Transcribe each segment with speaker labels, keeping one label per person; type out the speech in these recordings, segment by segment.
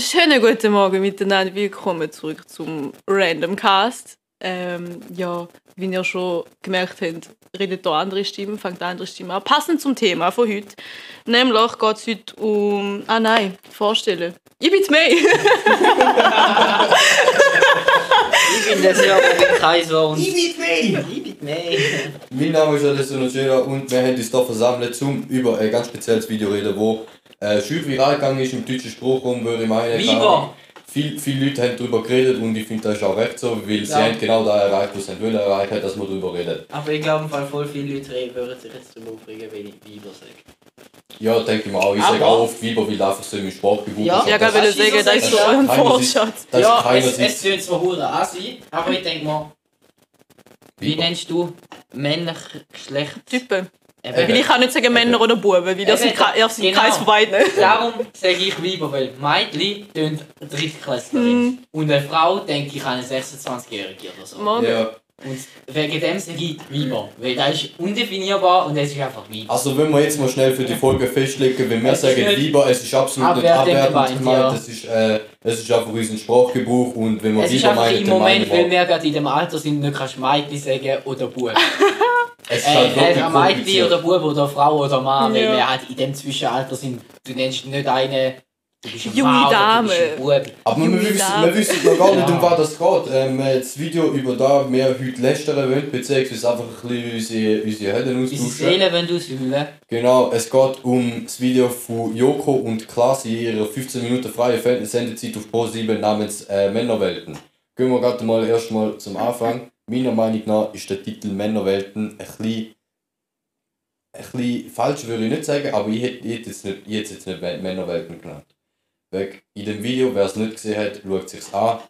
Speaker 1: Schönen guten Morgen miteinander. Willkommen zurück zum Random Cast. Ähm, ja, wie ihr schon gemerkt habt, redet hier andere Stimmen, fängt eine andere Stimme an. Passend zum Thema von heute. Nämlich geht es heute um. Ah nein, vorstellen. Ich bin May.
Speaker 2: Ich bin das ja der Kaiser und
Speaker 3: Ich bin May!
Speaker 2: ich bin May.
Speaker 3: Mein Name ist Alessandro Cera und wir haben uns hier versammelt, um über ein ganz spezielles Video zu reden, wo äh, schön viral gegangen ist im deutschen Sprachraum, würde ich meinen.
Speaker 2: Viva!
Speaker 3: Viel, viele Leute haben darüber geredet und ich finde das ist auch recht so, weil sie
Speaker 2: Ja.
Speaker 3: haben genau da erreicht, was sie wollen erreichen, dass man darüber redet.
Speaker 2: Aber ich glaube, im Fall voll viele Leute reden, würden sich jetzt darüber aufregen, wenn ich Weiber sage.
Speaker 3: Ja, denke ich mir auch. Ich sage auch oft Weiber, weil einfach so im Sprachgebrauch
Speaker 2: Ja.
Speaker 3: ist.
Speaker 1: ja,
Speaker 2: Das ist
Speaker 1: sagen, das ist so ein
Speaker 3: keiner
Speaker 1: Vorschatz.
Speaker 3: Das
Speaker 2: ja, es, es tönt zwar hure assi, aber ich denke mal, wie nennst du männlich Geschlecht?
Speaker 1: Typen.
Speaker 2: Eben.
Speaker 1: Weil ich kann nicht sagen Männer oder Buben, weil das sind,
Speaker 2: Eben,
Speaker 1: das sind
Speaker 2: genau.
Speaker 1: keins von beiden.
Speaker 2: Darum sage ich Weiber, weil Mädchen tönt Drittklässlerin. Und eine Frau denke ich an eine 26-Jährige oder so.
Speaker 1: Mann.
Speaker 3: Ja.
Speaker 2: Und wegen dem sage ich Weiber, weil das ist undefinierbar und es ist einfach Weiber.
Speaker 3: Also wenn wir jetzt mal schnell für die Folge festlegen, wenn wir sagen lieber, es ist absolut nicht
Speaker 2: abwertend gemeint,
Speaker 3: es ist, äh, es ist einfach unser Sprachgebrauch und wenn wir
Speaker 2: Es ist einfach
Speaker 3: meinen,
Speaker 2: im Moment,
Speaker 3: meinen
Speaker 2: weil
Speaker 3: wir,
Speaker 2: gerade in dem Alter sind, nicht kannst Mädchen sagen oder Bub.
Speaker 3: es ist
Speaker 2: Äh,
Speaker 3: halt wirklich
Speaker 2: ein Mädchen oder Bub oder Frau oder Mann, weil
Speaker 1: Ja.
Speaker 2: wir halt in dem Zwischenalter sind. Du nennst nicht eine, du bist eine
Speaker 1: Junge
Speaker 2: Mann oder
Speaker 1: Dame.
Speaker 2: du bist ein Bub.
Speaker 3: Aber wir
Speaker 1: Junge
Speaker 3: wissen,
Speaker 1: Dame.
Speaker 3: wir wissen noch gar nicht, um was das geht. Ähm, das Video über da wir heute lästern wollen, beziehungsweise einfach ein bisschen unsere, unsere
Speaker 2: Unsere
Speaker 3: austauschen.
Speaker 2: Seele wollen aushöhlen.
Speaker 3: Genau, es geht um das Video von Joko und Klaas in ihrer 15 Minuten freie Sendezeit auf Pro7 namens äh, Männerwelten. Gehen wir gerade mal erstmal zum Anfang. Meiner Meinung nach ist der Titel Männerwelten ein bisschen, ein bisschen falsch, würde ich nicht sagen, aber ich hätte ich hätte jetzt nicht, ich hätte es jetzt nicht Mä- Männerwelten genannt. Weil in dem Video, wer es nicht gesehen hat, schaut es sich an.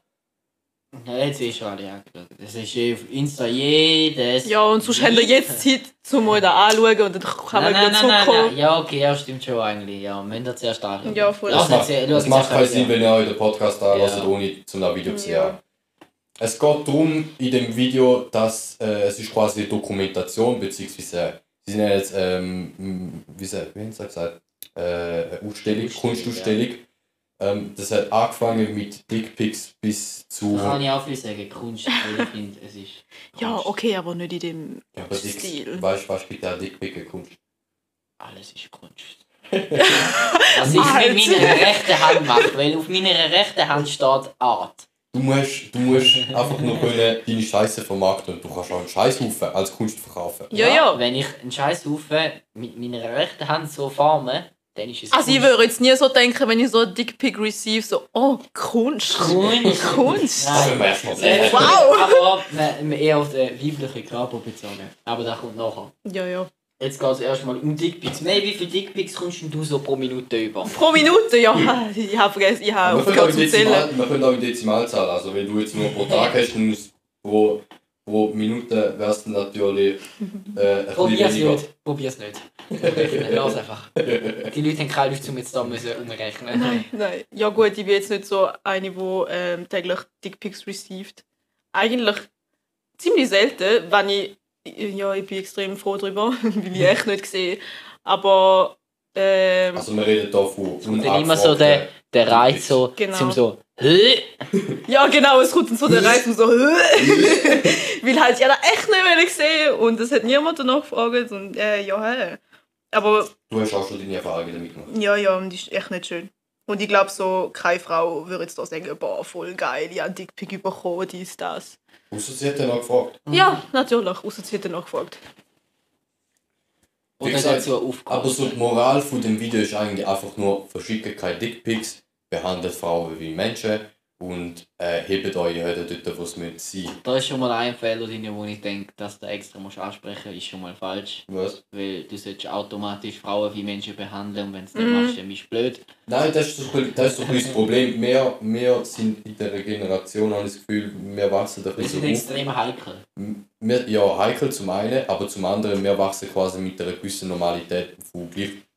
Speaker 2: Ja, jetzt ist schon alle angeschaut. Das ist eh auf Insta jedes.
Speaker 1: Ja, und sonst habt ihr jetzt Zeit, um mal da anzuschauen und dann kann man wieder zurückkommen.
Speaker 2: Ja, okay, ja, stimmt schon eigentlich. Ja, müsst ihr zuerst anschauen.
Speaker 1: Ja, voll.
Speaker 2: Lass
Speaker 3: Das macht, das macht keinen Sinn, wenn ihr euch den Podcast anlasst,
Speaker 2: Ja.
Speaker 3: ohne zum das Video zu sehen.
Speaker 1: Ja.
Speaker 3: Es geht darum, in dem Video, dass äh, es ist quasi eine Dokumentation, beziehungsweise sie nennen jetzt, ähm, wie, sie, wie haben sie gesagt, äh, eine Ausstellung,
Speaker 2: Ausstellung,
Speaker 3: Kunstausstellung. Ähm, das hat angefangen mit Dickpics bis zu.
Speaker 2: Da kann ich auch viel sagen, Kunst, weil ich finde, es ist.
Speaker 1: Ja,
Speaker 2: Kunst.
Speaker 1: okay, aber nicht in dem
Speaker 3: Ja, aber Dick,
Speaker 1: Stil.
Speaker 3: weißt du, was bitte auch Dickpic eine Kunst?
Speaker 2: Alles ist Kunst. Was ich mit meiner rechten Hand mache, weil auf meiner rechten Hand steht Art.
Speaker 3: Du musst, du musst einfach nur können deine Scheiße vermarkten und du kannst auch einen Scheißhaufen als Kunst verkaufen.
Speaker 1: Ja, ja.
Speaker 2: Wenn ich einen Scheißhaufen mit meiner rechten Hand so forme, dann ist es
Speaker 1: Also ich würde jetzt nie so denken, wenn ich so ein Dickpick receive, so, oh, Kunst.
Speaker 2: Kunst.
Speaker 1: Kunst.
Speaker 3: Das
Speaker 2: Nein.
Speaker 3: wir erstmal
Speaker 2: Äh,
Speaker 3: sehen.
Speaker 1: Wow.
Speaker 2: Aber eher auf den weiblichen Körper bezogen. Aber das kommt nachher.
Speaker 1: Ja, ja.
Speaker 2: Jetzt geht es erstmal um Dickpics. Nein, wie viele Dickpics kommst du so pro Minute über?
Speaker 1: Pro Minute, ja. Ich habe vergessen, ich habe
Speaker 3: Wir können, auch
Speaker 1: aufgehört
Speaker 3: in
Speaker 1: zu zählen.
Speaker 3: Dezimal, wir können auch in Dezimalzahl, also wenn du jetzt nur pro Tag hast, dann ist pro, pro Minute wärst du natürlich äh,
Speaker 2: Probier's nicht. Probier's nicht. Lass einfach. Die Leute haben keine Lust, um jetzt da müssen umrechnen.
Speaker 1: Nein, nein. Ja gut, ich bin jetzt nicht so eine, die ähm, täglich Dickpics received. Eigentlich ziemlich selten, wenn ich... Ja, ich bin extrem froh darüber, weil ich echt nicht sehe. Aber... Ähm,
Speaker 3: Also wir reden hier von
Speaker 2: Und dann immer so der, der Reiz so,
Speaker 1: Genau.
Speaker 2: zum so?
Speaker 1: Ja, genau, es kommt dann so der Reifen so, weil halt ja echt nicht mehr gesehen und es hat niemand danach gefragt und äh, ja, hä. Aber
Speaker 3: Du hast auch schon deine Erfahrungen damit gemacht.
Speaker 1: ja, ja, und das ist echt nicht schön. Und ich glaube so, keine Frau würde jetzt da sagen, boah, voll geil, ich habe einen Dickpick bekommen, dies, das.
Speaker 3: Außer sie hat dann auch gefragt.
Speaker 1: Ja, natürlich, außer sie hat dann nachgefragt.
Speaker 3: Wie
Speaker 2: Oder
Speaker 3: gesagt,
Speaker 2: dazu aufgehört.
Speaker 3: Aber so die Moral von dem Video ist eigentlich einfach nur, verschickt keine Dickpics, behandelt Frauen wie Menschen und äh, hebt eure Hände dort, wo es sein müssen.
Speaker 2: Da ist schon mal ein Fehler drin, wo ich denke, dass du extra musst ansprechen ist schon mal falsch.
Speaker 3: Was?
Speaker 2: Weil du solltest automatisch Frauen wie Menschen behandeln und wenn du es
Speaker 1: Mhm.
Speaker 2: nicht machst, dann bist du blöd.
Speaker 3: Nein, das ist so, ein bisschen- das ist bisschen das Problem. Wir, wir sind in dieser Generation, habe ich das Gefühl, wir wachsen ein
Speaker 2: Wir sind
Speaker 3: bisschen so auf.
Speaker 2: extrem heikel.
Speaker 3: Wir, ja, heikel zum einen, aber zum anderen, wir wachsen quasi mit einer gewissen Normalität von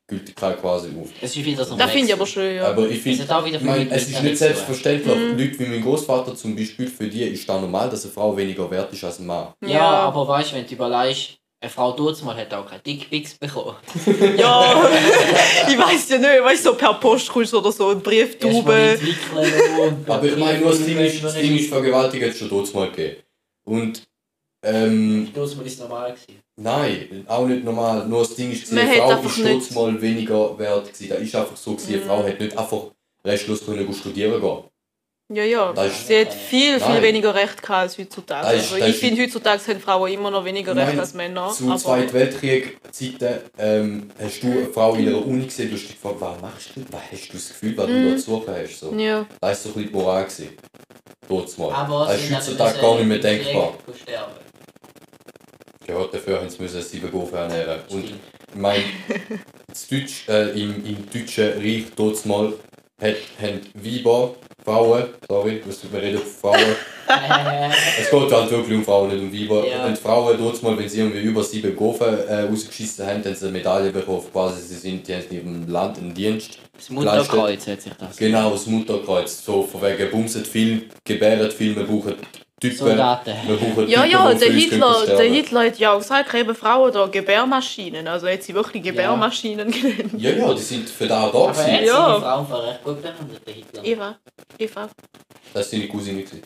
Speaker 3: Gleichgültigkeit quasi auf.
Speaker 2: Ein
Speaker 1: Das finde ich aber schön, ja.
Speaker 3: Aber ich
Speaker 2: Es
Speaker 3: finde,
Speaker 2: viel
Speaker 3: es ist nicht selbstverständlich.
Speaker 1: Mhm.
Speaker 3: Leute wie mein Großvater zum Beispiel, für die ist das normal, dass eine Frau weniger wert ist als ein Mann.
Speaker 2: Ja, aber weißt du, wenn du überlegst, Eine Frau mal hat auch keine Dickpics bekommen.
Speaker 1: Ja, ich weiß ja nicht, weißt du, so per Post kommst oder so,
Speaker 2: entwickeln und-
Speaker 3: Aber ich meine, nur das Ding ist, das Ding ist Vergewaltigung hat es schon dort mal gegeben. Und, ähm,
Speaker 2: Dutzmal ist normal gewesen.
Speaker 3: nein, auch nicht normal. Nur das Ding ist,
Speaker 1: hat
Speaker 3: Frau ist
Speaker 1: nicht-
Speaker 3: dort mal weniger wert gewesen. Da ist einfach so gewesen, eine Frau hat nicht einfach restlos können studieren gehen.
Speaker 1: Ja, ja.
Speaker 3: Das ist-
Speaker 1: Sie hat viel, viel
Speaker 3: Nein.
Speaker 1: weniger Recht gehabt als heutzutage.
Speaker 3: Das ist-
Speaker 1: Also
Speaker 3: das
Speaker 1: ich finde, heutzutage haben Frauen immer noch weniger Recht
Speaker 3: Nein,
Speaker 1: als Männer.
Speaker 3: Zu
Speaker 1: aber
Speaker 3: Zweiten Weltkrieg-Zeiten ähm, hast du eine Frau in einer Uni gesehen, du hast dich gefragt, was machst du? Was hast du das Gefühl, was du da zu suchen hast? So.
Speaker 1: ja.
Speaker 3: Das war so ein bisschen die Moral. Dort mal.
Speaker 2: Aber
Speaker 3: das ist heutzutage gar nicht mehr
Speaker 2: im Krieg
Speaker 3: dafür haben sie müssen sieben Gofen ernähren. Und
Speaker 2: Stimmt.
Speaker 3: ich meine, das Deutsch, äh, im, im Deutschen Reich dort mal hat, haben Weiber, Frauen, sorry, wir reden von Frauen, es geht halt wirklich um Frauen, nicht um Weiber.
Speaker 2: Ja.
Speaker 3: Und Frauen dort mal, wenn sie irgendwie über sieben Gofen äh, rausgeschissen haben, haben sie eine Medaille bekommen, quasi sie sind, die haben in ihrem Land einen Dienst.
Speaker 2: das Mutterkreuz hat sich das.
Speaker 3: Genau, das Mutterkreuz, so von wegen bumset viel, gebären viel, wir brauchen Typen,
Speaker 2: Soldaten.
Speaker 1: Ja, ja, der Hitler, der. Hitler hat ja auch gesagt, eben Frauen da Gebärmaschinen. Also hat sie wirklich Gebärmaschinen genannt.
Speaker 3: Ja, ja, die sind für da da
Speaker 2: Aber er
Speaker 3: gewesen.
Speaker 1: Ja.
Speaker 2: seine Frau einfach recht gut behandelt, der Hitler.
Speaker 1: Eva. Eva.
Speaker 3: Das war seine Cousine. gewesen.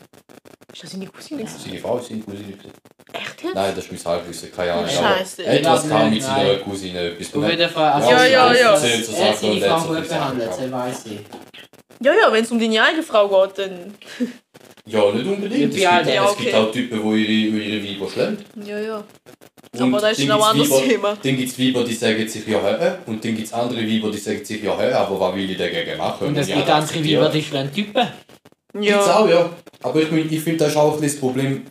Speaker 1: Ist das seine Cousine? gewesen?
Speaker 3: Seine Frau ist seine Cousine. gewesen.
Speaker 1: Echt jetzt?
Speaker 3: Nein, das ist mein Halbwissen, keine Ahnung.
Speaker 1: Scheiße.
Speaker 3: Aber etwas kam mit
Speaker 2: Nein.
Speaker 3: seiner Cousine etwas.
Speaker 2: Auf jeden Fall. Also
Speaker 1: Ja, ja, ja.
Speaker 2: Er hat seine Frau gut behandelt, das weiß ich.
Speaker 1: Ja, ja, wenn es um deine eigene Frau geht, dann.
Speaker 3: Ja, nicht unbedingt. Es
Speaker 2: Ja,
Speaker 3: gibt,
Speaker 1: ja,
Speaker 3: es gibt auch Typen, die ihre, ihre Weiber schlägt.
Speaker 1: Ja, ja.
Speaker 3: Und
Speaker 1: Aber das ist
Speaker 3: dann
Speaker 1: noch ein
Speaker 3: gibt's
Speaker 1: anderes
Speaker 3: Weiber-
Speaker 1: Thema.
Speaker 3: Dann gibt es Weiber, die sagen sich ja, hä, und dann gibt es andere Weiber, die sagen sich ja, hä, aber was will ich dagegen machen?
Speaker 2: Und es gibt andere. Weiber, die schlagen Typen.
Speaker 3: Gibt's
Speaker 1: Ja.
Speaker 3: auch, ja. Aber ich, mein, ich finde, das ist auch ein bisschen das Problem,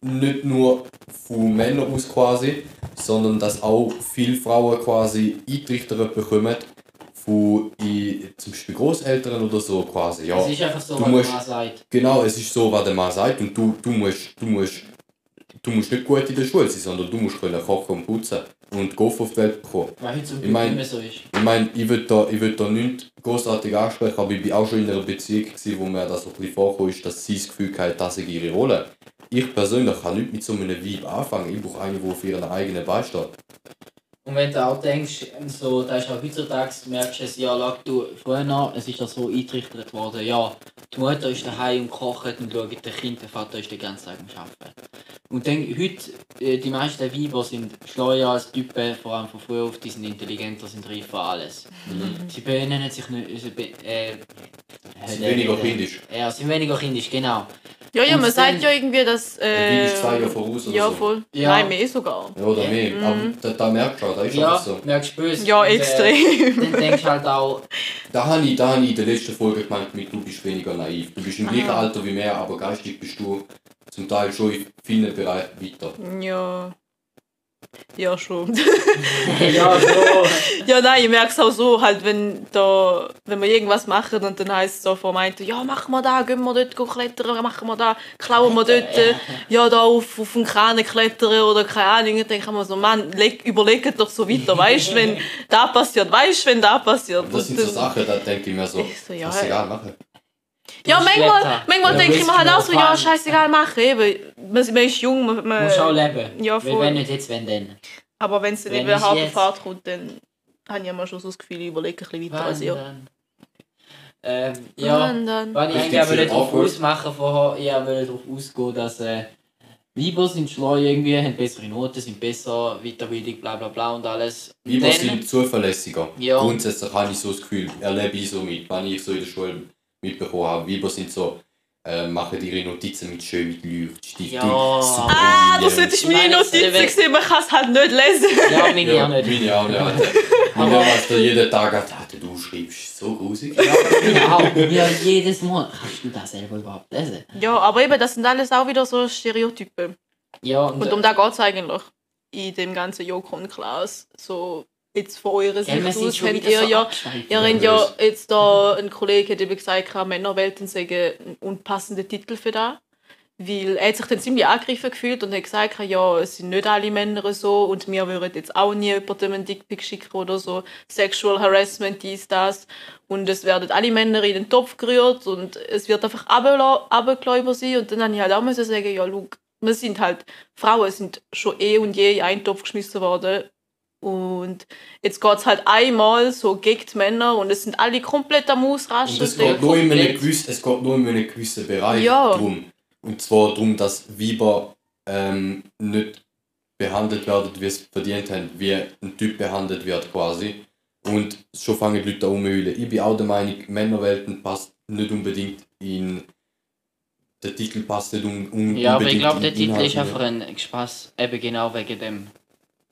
Speaker 3: nicht nur von Männern aus quasi, sondern dass auch viele Frauen quasi eintrichtert bekommen von i- zum Beispiel Großeltern oder so quasi. Ja,
Speaker 2: Es ist einfach so,
Speaker 3: Du
Speaker 2: was
Speaker 3: musst-
Speaker 2: man sagt.
Speaker 3: genau, es ist so, was der Mann sagt und du, du musst, du musst, du musst nicht gut in der Schule sein, sondern du musst können kochen und putzen und Golf auf die Welt bekommen.
Speaker 2: Weil heute zum
Speaker 3: Ich mein-
Speaker 2: nicht mehr so ist.
Speaker 3: Ich meine, ich will da, ich will da nicht großartig ansprechen, aber ich war auch schon in einer Beziehung, gewesen, wo mir das so ein bisschen vorkam, ist, dass sie das Gefühl hatte, das sei ihre Rolle. Ich persönlich kann nicht mit so einem Vibe anfangen. Ich brauche einen, der auf ihren eigenen Bein steht.
Speaker 2: Und wenn du auch denkst, so, da ist auch heutzutage, merkst du es, ja, lag du, früher noch, es ist ja so eingetrichtert worden, ja, die Mutter ist daheim und kocht und schaut das Kind, der Vater ist den ganzen Tag am Arbeiten. Und dann, heute, äh, die meisten Weiber sind schleuer als Typen, vor allem von früher auf, die sind intelligenter, sind reif für alles. Sie benennen sich nicht, äh,
Speaker 3: Sie sind weniger kindisch.
Speaker 2: Ja, sie sind weniger kindisch, genau.
Speaker 1: Ja, ja, man sagt ja irgendwie, dass.
Speaker 3: Äh,
Speaker 1: Äh,
Speaker 3: ist zwei Jahre voraus oder
Speaker 1: ja,
Speaker 3: so.
Speaker 1: voll.
Speaker 2: Ja.
Speaker 1: Nein, mehr sogar.
Speaker 3: Ja, oder mehr. Aber da, da merkst du auch, das ist
Speaker 2: Ja,
Speaker 3: so.
Speaker 2: merkst du böse.
Speaker 1: Ja,
Speaker 2: Und, äh,
Speaker 1: extrem.
Speaker 2: Dann denkst du halt auch,
Speaker 3: Da habe ich, da habe ich in der letzten Folge gemeint, mit, du bist weniger naiv. Du bist im gleichen. Alter wie mir, aber geistig bist du zum Teil schon in vielen Bereichen weiter.
Speaker 1: Ja. Ja, schon.
Speaker 2: ja, so.
Speaker 1: ja, nein, ich merke es auch so, halt, wenn, da, wenn wir irgendwas machen und dann heisst es so von meinte, ja, machen wir da, gehen wir dort klettern, machen wir da, klauen wir dort, äh, ja, da auf, auf den Kran klettern oder keine Ahnung. Dann denke ich mir so, Mann, leg, überlegt doch so weiter, weißt du, wenn da passiert, weißt du, wenn da passiert.
Speaker 3: Das sind so Sachen, da denke ich mir so,
Speaker 1: Ich so, ja,
Speaker 3: was egal machen.
Speaker 1: Ja, manchmal, manchmal
Speaker 2: Ja,
Speaker 1: denke ich mir halt auch so, ja, scheißegal, machen, eben. Man, man ist jung, man, man,
Speaker 2: musst auch leben.
Speaker 1: Ja, voll.
Speaker 2: wenn nicht jetzt, wenn dann.
Speaker 1: aber wenn es dann
Speaker 2: Wenn
Speaker 1: eben
Speaker 2: ich
Speaker 1: hart auf
Speaker 2: jetzt-
Speaker 1: Fahrt kommt, dann habe ich immer schon so das Gefühl, ich überlege ein bisschen weiter als ihr.
Speaker 2: Ähm, ja, weil ich eigentlich darauf ausmachen vorher, ich wollte darauf ausgehen, dass äh, Weiber sind schlau irgendwie, haben bessere Noten, sind besser, Weiterbildung, bla bla bla und alles.
Speaker 3: Weiber sind zuverlässiger.
Speaker 2: Ja.
Speaker 3: Grundsätzlich habe ich so das Gefühl, erlebe ich so mit, wenn ich so in der Schule mitbekommen habe. Weiber sind so, äh, machen ihre Notizen mit schön mit Leuchtstift.
Speaker 2: Ja.
Speaker 1: ah, das
Speaker 2: Ich
Speaker 1: meine Notizen gesehen, man kann es halt nicht lesen.
Speaker 2: Ja, meine
Speaker 3: Ja,
Speaker 2: auch nicht.
Speaker 3: meine auch nicht. Meine du jeden Tag, Alter, du schreibst so grusig.
Speaker 2: Genau, ja, jedes Mal. Kannst du das selber überhaupt lesen?
Speaker 1: Ja, aber eben, das sind alles auch wieder so Stereotype.
Speaker 2: Ja, und,
Speaker 1: Und um da geht es eigentlich in dem ganzen Joko und Klaas. So, jetzt von eurer
Speaker 2: ja,
Speaker 1: Sicht
Speaker 2: sind
Speaker 1: aus, habt ihr
Speaker 2: so
Speaker 1: ja. Ihr habt ja jetzt da, ein Kollege hat eben gesagt, Männerwelten sagen ein unpassender Titel für das. Weil er hat sich dann ziemlich angegriffen gefühlt und hat gesagt, ja, es sind nicht alle Männer so und wir würden jetzt auch nie jemandem einen Dickpick schicken oder so. Sexual Harassment, dies, das. Und es werden alle Männer in den Topf gerührt und es wird einfach über sie. Und dann habe ich halt auch müssen sagen, ja, schau, wir sind halt, Frauen sind schon eh und je in einen Topf geschmissen worden. Und jetzt geht es halt einmal so gegen die Männer und es sind alle komplett am Ausrasten.
Speaker 3: Und es geht, nur in einem gewissen, es geht nur in einem gewissen Bereich
Speaker 1: Ja.
Speaker 3: drum. Und zwar darum, dass Weiber ähm, nicht behandelt werden, wie es verdient haben, wie ein Typ behandelt wird quasi. Und schon fangen die Leute an. Ich bin auch der Meinung, Männerwelten passt nicht unbedingt in... Der Titel passt nicht un, un,
Speaker 2: Ja, aber ich
Speaker 3: unbedingt
Speaker 2: glaube, der Titel ist einfach ein Spaß, eben genau wegen dem,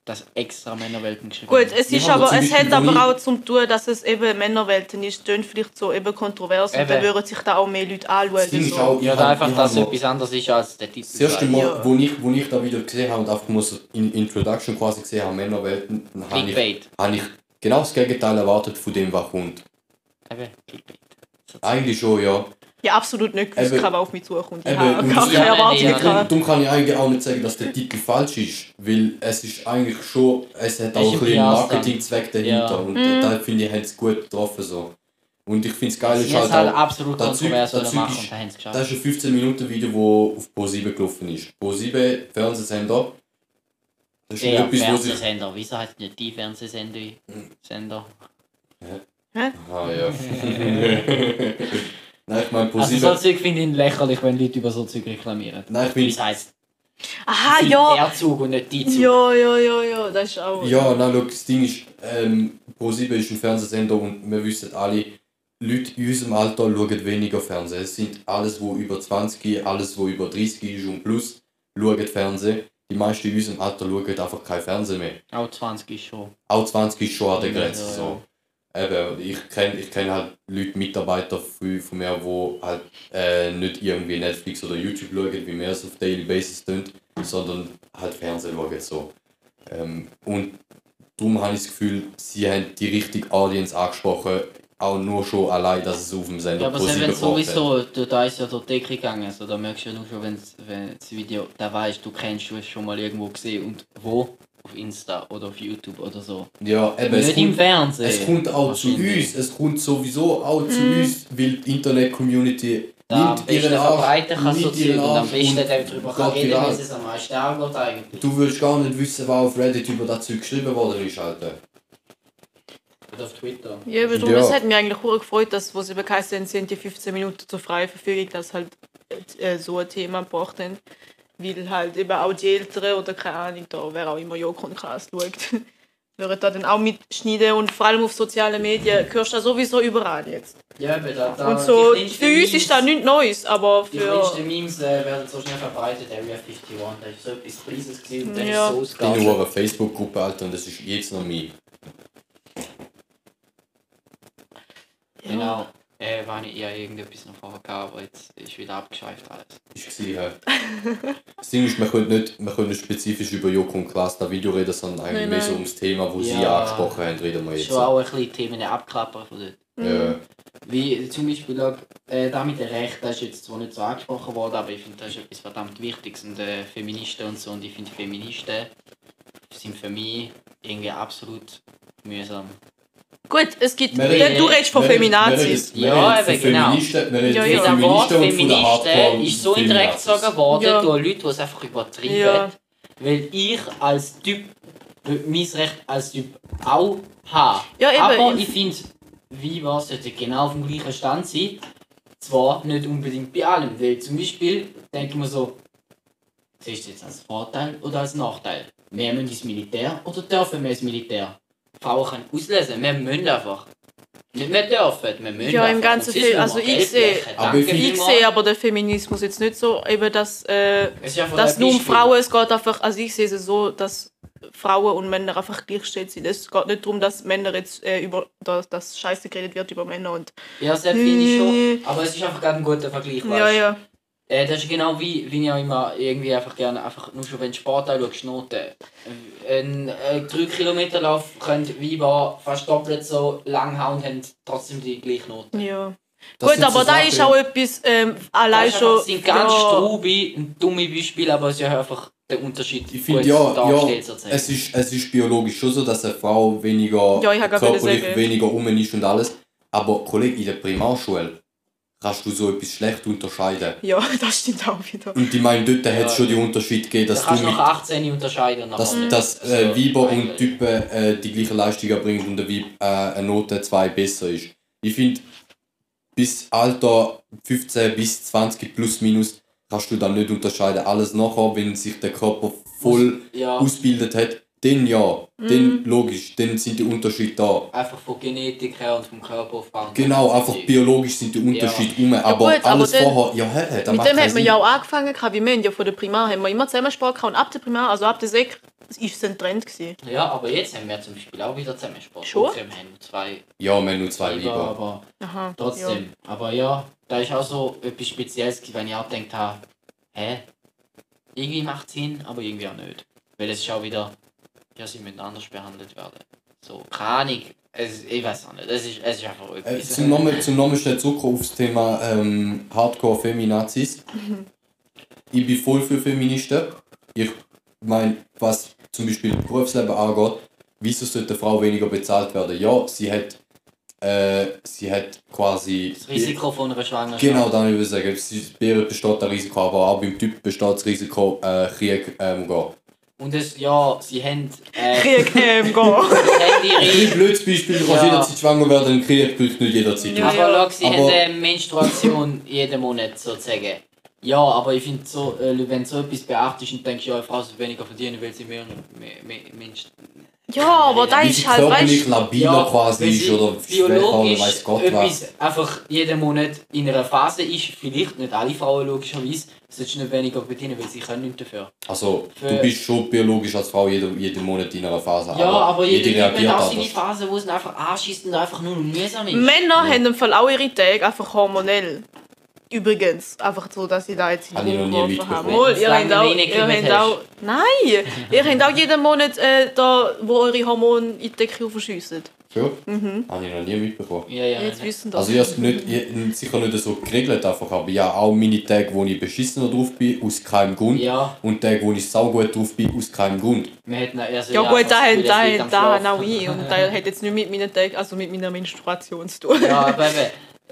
Speaker 2: dass extra Männerwelten geschrieben
Speaker 1: Gut,
Speaker 2: werden.
Speaker 1: es ist aber, es hat aber auch zum tun, dass es eben Männerwelten ist, tönt vielleicht so eben kontrovers und
Speaker 2: Eben.
Speaker 1: dann würden sich da auch mehr Leute anschauen.
Speaker 3: Das
Speaker 1: So.
Speaker 3: auch, ich
Speaker 2: Ja, da einfach, dass
Speaker 3: noch-
Speaker 2: etwas anderes ist als der Titel.
Speaker 3: Das erste. Mal,
Speaker 1: Ja.
Speaker 3: wo, ich, wo ich da wieder gesehen habe und einfach so in Introduction quasi gesehen habe, Männerwelten, dann habe ich, habe ich genau das Gegenteil erwartet von dem, was kommt.
Speaker 2: Eben, Clickbait.
Speaker 3: Eigentlich schon, ja.
Speaker 1: Ja, absolut nicht gewusst,
Speaker 3: Eben.
Speaker 1: was auf mich zukommt. Ich habe
Speaker 3: das-
Speaker 1: keine
Speaker 2: Ja,
Speaker 1: Erwartungen
Speaker 2: ja,
Speaker 1: gehabt.
Speaker 3: Darum kann ich eigentlich auch nicht sagen, dass der Titel falsch ist, weil es ist eigentlich schon, es hat
Speaker 2: Es
Speaker 3: auch ein bisschen Marketingzweck dahinter
Speaker 2: Ja.
Speaker 3: und
Speaker 1: Mhm.
Speaker 3: da finde ich, haben sie gut getroffen so. Und ich finde es geil, ist halt
Speaker 2: es halt
Speaker 3: auch,
Speaker 2: absolut
Speaker 3: der Zeug-
Speaker 2: wollen
Speaker 3: Zeug
Speaker 2: machen
Speaker 3: ist-
Speaker 2: und da haben sie es geschafft.
Speaker 3: das ist ein 15 Minuten Video, das auf Pro7 gelaufen ist. Pro7 Fernsehsender, das ist
Speaker 2: Der
Speaker 3: etwas.
Speaker 2: Fernsehsender, wieso heißt nicht die Fernsehsender? Sender?
Speaker 3: Ah ja. Nein, ich meine
Speaker 2: Also
Speaker 3: Pro7...
Speaker 2: so Zeug finde ich lächerlich, wenn Leute über so Zeug reklamieren.
Speaker 3: Nein, ich bin...
Speaker 2: es heisst,
Speaker 1: Aha, ja.
Speaker 2: der Zug und nicht die Zug.
Speaker 1: Ja, ja, ja, ja, das ist auch.
Speaker 3: Ja, nein, schau, das Ding ist, ähm, Pro7 ist ein Fernsehsender und wir wissen alle, Leute in unserem Alter schauen weniger Fernsehen. Es sind alles, wo über 20, alles, wo über 30 ist und plus, schauen Fernsehen. Die meisten in unserem Alter schauen einfach kein Fernsehen mehr.
Speaker 2: Auch 20 ist schon.
Speaker 3: Auch 20 ist schon an der
Speaker 2: Ja,
Speaker 3: Grenze.
Speaker 2: ja, ja.
Speaker 3: So. Eben, ich kenne ich kenn halt Leute, Mitarbeiter von, von mir, die halt äh, nicht irgendwie Netflix oder YouTube schauen, wie wir es auf Daily Basis tun, sondern halt Fernsehen schauen. So. Ähm, und darum habe ich das Gefühl, sie haben die richtige Audience angesprochen, auch nur schon allein, dass es auf dem Sender
Speaker 2: Ja, aber
Speaker 3: Pro7
Speaker 2: selbst wenn sowieso, du, da ist ja durch die Decke gegangen, also da merkst du ja nur schon, wenn's, wenn das Video, da weißt du, kennst du es schon mal irgendwo gesehen und wo? Auf Insta oder auf YouTube oder so.
Speaker 3: Ja, eben, es
Speaker 2: Nicht im
Speaker 3: kommt,
Speaker 2: Fernsehen.
Speaker 3: es kommt auch zu uns, es kommt sowieso auch zu uns, weil die Internet-Community
Speaker 2: Da am besten verbreiten kann so
Speaker 3: nimmt ihren
Speaker 2: und am
Speaker 3: Arsch
Speaker 2: besten darüber kann reden, wenn es am meisten angeht eigentlich.
Speaker 3: Du willst gar nicht wissen, was auf Reddit über das Zeug geschrieben worden ist, Alter.
Speaker 2: Oder auf Twitter.
Speaker 1: Ja, aber darum,
Speaker 3: Ja.
Speaker 1: es hat mich eigentlich auch gefreut, dass, wo sie sie haben die 15 Minuten zur freien Verfügung, dass halt äh, so ein Thema gebracht haben. Weil halt eben auch die Älteren oder keine Ahnung, da wer auch immer Joko und Cast schaut, würden da dann auch mitschneiden und vor allem auf sozialen Medien hörst du das sowieso überall jetzt.
Speaker 2: Ja, aber da, da
Speaker 1: Und so,
Speaker 2: die
Speaker 1: für uns
Speaker 2: Memes-
Speaker 1: ist das nichts Neues, aber
Speaker 2: Die
Speaker 1: für...
Speaker 2: kleinsten Memes äh, werden so schnell verbreitet, Area 51, da ist so etwas Kleines gewesen und dann
Speaker 1: Ja.
Speaker 2: ist es so
Speaker 3: Ich bin
Speaker 2: ausgegangen.
Speaker 3: nur eine Facebook-Gruppe, Alter, und das ist jetzt noch mein.
Speaker 2: Genau. Äh, war nicht eher irgendetwas noch vorher gehabt, aber jetzt ist wieder abgeschweift alles.
Speaker 3: Ist gewesen, ja. Das Ding ist, wir können nicht, wir können nicht spezifisch über Joko und Klaas das Video reden, sondern eigentlich
Speaker 1: Nein,
Speaker 3: mehr
Speaker 1: nein.
Speaker 3: so ums Thema, wo sie
Speaker 2: Ja.
Speaker 3: angesprochen haben, reden wir jetzt.
Speaker 2: Schon auch ein bisschen Themen abklappern von dort.
Speaker 3: Ja.
Speaker 2: Wie zum Beispiel auch, äh, da mit dem Recht, das ist jetzt zwar nicht so angesprochen worden, aber ich finde, das ist etwas verdammt Wichtiges. Und äh, Feministen und so, und ich finde, Feministen sind für mich irgendwie absolut mühsam.
Speaker 1: Gut, es gibt...
Speaker 3: Wir reden-
Speaker 1: du redest von
Speaker 3: wir reden-
Speaker 1: Feminazis.
Speaker 3: Wir
Speaker 2: Ja,
Speaker 3: reden von
Speaker 2: eben, genau.
Speaker 3: Feministen, wir
Speaker 1: Ja,
Speaker 3: von
Speaker 1: ja.
Speaker 2: Das Wort
Speaker 3: Feministen von
Speaker 2: ist so indirekt
Speaker 3: Feminazis.
Speaker 2: gezogen worden
Speaker 1: Ja.
Speaker 2: durch Leute, die es einfach übertrieben
Speaker 1: Ja.
Speaker 2: Weil ich als Typ mein Recht als Typ auch habe.
Speaker 1: Ja, eben.
Speaker 2: Aber ich finde, wie war sollte genau auf dem gleichen Stand sein. Zwar nicht unbedingt bei allem, weil zum Beispiel denke ich mir so, siehst du jetzt als Vorteil oder als Nachteil? Wir müssen ins Militär oder dürfen wir ins Militär? Frauen können auslesen, wir müssen einfach. Nicht mehr dürfen, wir müssen
Speaker 1: Ja, im
Speaker 2: einfach.
Speaker 1: ganzen Film, also ich sehe-
Speaker 3: ich
Speaker 1: sehe aber den Feminismus jetzt nicht so, eben, dass, äh,
Speaker 2: einfach
Speaker 1: dass nur um. Frauen, es geht einfach, also ich sehe es so, dass Frauen und Männer einfach gleichgestellt sind. Es geht nicht darum, dass Männer jetzt äh, über, dass, dass Scheiße geredet wird über Männer und
Speaker 2: Ja, das finde ich schon. Aber es ist einfach gerade ein guter Vergleich.
Speaker 1: ja,
Speaker 2: weißt?
Speaker 1: ja.
Speaker 2: Äh, das ist genau wie, wie ich auch immer irgendwie einfach gerne, einfach nur schon wenn du Sport anschaust, Noten. Ein äh, 3-Kilometer-Lauf können Weiber fast doppelt so lang hauen und haben trotzdem die gleiche Note.
Speaker 1: ja.
Speaker 3: Das
Speaker 1: Gut,
Speaker 3: sind so
Speaker 1: aber da
Speaker 3: Sachen-
Speaker 1: ist auch etwas ähm, allein
Speaker 2: Das
Speaker 1: schon.
Speaker 2: einfach- sind ganz
Speaker 1: ja,
Speaker 2: strube und dumme Beispiele, aber es ist ja einfach der Unterschied.
Speaker 3: Ich finde ja, ja es, ist, es ist biologisch schon so, dass eine Frau weniger
Speaker 1: Ja,
Speaker 3: körperlich weniger um ist und alles. Aber Kollege, in der Primarschule kannst du so etwas schlecht unterscheiden.
Speaker 1: Ja, das stimmt auch wieder.
Speaker 3: Und ich meine, dort hat es
Speaker 2: Ja.
Speaker 3: schon die Unterschied gegeben,
Speaker 2: Da
Speaker 3: dass du
Speaker 2: kannst du
Speaker 3: mit
Speaker 2: nach 18 unterscheiden.
Speaker 3: dass, dass äh,
Speaker 2: Also,
Speaker 3: Weiber und. Typen äh, die gleiche Leistung erbringen und der Weib äh, eine Note 2 besser ist. Ich finde, bis Alter 15 bis 20 plus minus kannst du dann nicht unterscheiden. Alles nachher, wenn sich der Körper voll
Speaker 2: Ja,
Speaker 3: ausgebildet hat, dann ja,
Speaker 1: Mhm.
Speaker 3: dann logisch, dann sind die Unterschiede da.
Speaker 2: einfach von Genetik her und vom Körperaufbau.
Speaker 3: Genau, einfach biologisch sind die Unterschiede um, aber,
Speaker 1: gut, aber
Speaker 3: alles
Speaker 1: dann-
Speaker 3: vorher, ja, hä, das
Speaker 1: Mit
Speaker 3: macht
Speaker 1: dem hat man ja auch angefangen, wie wir haben ja von der Primar haben wir immer zusammen Sport gehabt und ab der Primar, also ab der Sek, ist es ein Trend gewesen.
Speaker 2: Ja, aber jetzt haben wir zum Beispiel auch wieder Zusammensport.
Speaker 1: Schon?
Speaker 2: Okay, wir haben nur zwei
Speaker 3: Ja, wir haben nur zwei
Speaker 2: Liga,
Speaker 3: Weiber.
Speaker 2: aber
Speaker 1: Aha.
Speaker 2: trotzdem. Aber ja, da ist auch so etwas Spezielles, wenn ich auch gedacht habe, hä? Irgendwie macht es Sinn, aber irgendwie auch nicht. Weil es ist auch wieder, ja, sie müssen anders behandelt werden. So, keine. Es, ich weiß auch nicht. Es ist, es ist einfach
Speaker 3: Äh,
Speaker 2: etwas.
Speaker 3: zum Namen, zum Namen schnell zurück auf das Thema ähm, Hardcore Feminazis. ich bin voll für Feministen. Ich meine, was zum Beispiel Berufsleben angeht, wieso sollte eine Frau weniger bezahlt werden? Ja, sie hat, äh, sie hat quasi.
Speaker 2: das Risiko von einer Schwangerschaft.
Speaker 3: Genau, dann würde ich sagen, sie- bei ihr besteht ein Risiko, aber auch beim Typ besteht das Risiko, äh, Krieg ähm, gehen.
Speaker 2: Und es, ja, sie haben. Äh,
Speaker 1: Krieg ähm, gehen.
Speaker 3: Ein blödes Beispiel, du kannst
Speaker 2: Ja.
Speaker 3: jederzeit schwanger werden, ein Krieg bricht nicht jederzeit
Speaker 1: Ja.
Speaker 2: Aber schau, sie
Speaker 3: Aber-
Speaker 2: haben eine Menstruation jeden Monat sozusagen. Ja, aber ich finde so, äh, wenn du so etwas beachtest und denkst, ja, eine Frau soll weniger verdienen, weil sie mehr, mehr, mehr Mensch.
Speaker 1: Ja, aber da ist halt, weißt
Speaker 3: labiler quasi
Speaker 2: weil
Speaker 3: ist
Speaker 2: sie
Speaker 3: oder schwächer oder
Speaker 2: biologisch
Speaker 3: weiß Gott was.
Speaker 2: einfach jeden Monat in einer Phase ist, vielleicht nicht alle Frauen logischerweise, solltest du nicht weniger verdienen, weil sie können nichts dafür.
Speaker 3: Also,
Speaker 2: Für-
Speaker 3: du bist schon biologisch als Frau jeden, jeden Monat in einer Phase.
Speaker 2: Ja, aber jeder
Speaker 3: jede
Speaker 2: Typ hat
Speaker 3: reagiert
Speaker 2: auch seine. Phase, wo es ihn einfach anschießt und einfach nur mühsam ist.
Speaker 1: Männer haben im Fall auch ihre Tage einfach hormonell. Übrigens, einfach so, dass sie da jetzt geworfen haben. Mal, ihr habt auch, ihr habt nein, ihr habt auch jeden Monat äh, da, wo eure Hormone in die Decke verschiessen.
Speaker 3: Ja? Habe ich noch nie mitbekommen.
Speaker 2: Ja, ja.
Speaker 1: Jetzt wissen das.
Speaker 3: Also ich habe es nicht, ich, sicher nicht so geregelt einfach, aber ja auch meine Tage, wo ich beschissener drauf bin, aus keinem Grund.
Speaker 2: Ja,
Speaker 3: Und Tage, wo ich saugut drauf bin, aus keinem Grund.
Speaker 2: wir hätten also
Speaker 1: ja gut, da,
Speaker 2: das
Speaker 1: da, da, da auch ich. Und da hat jetzt nicht mit meinen Tagen, also mit meiner Menstruation zu tun.
Speaker 2: Ja, aber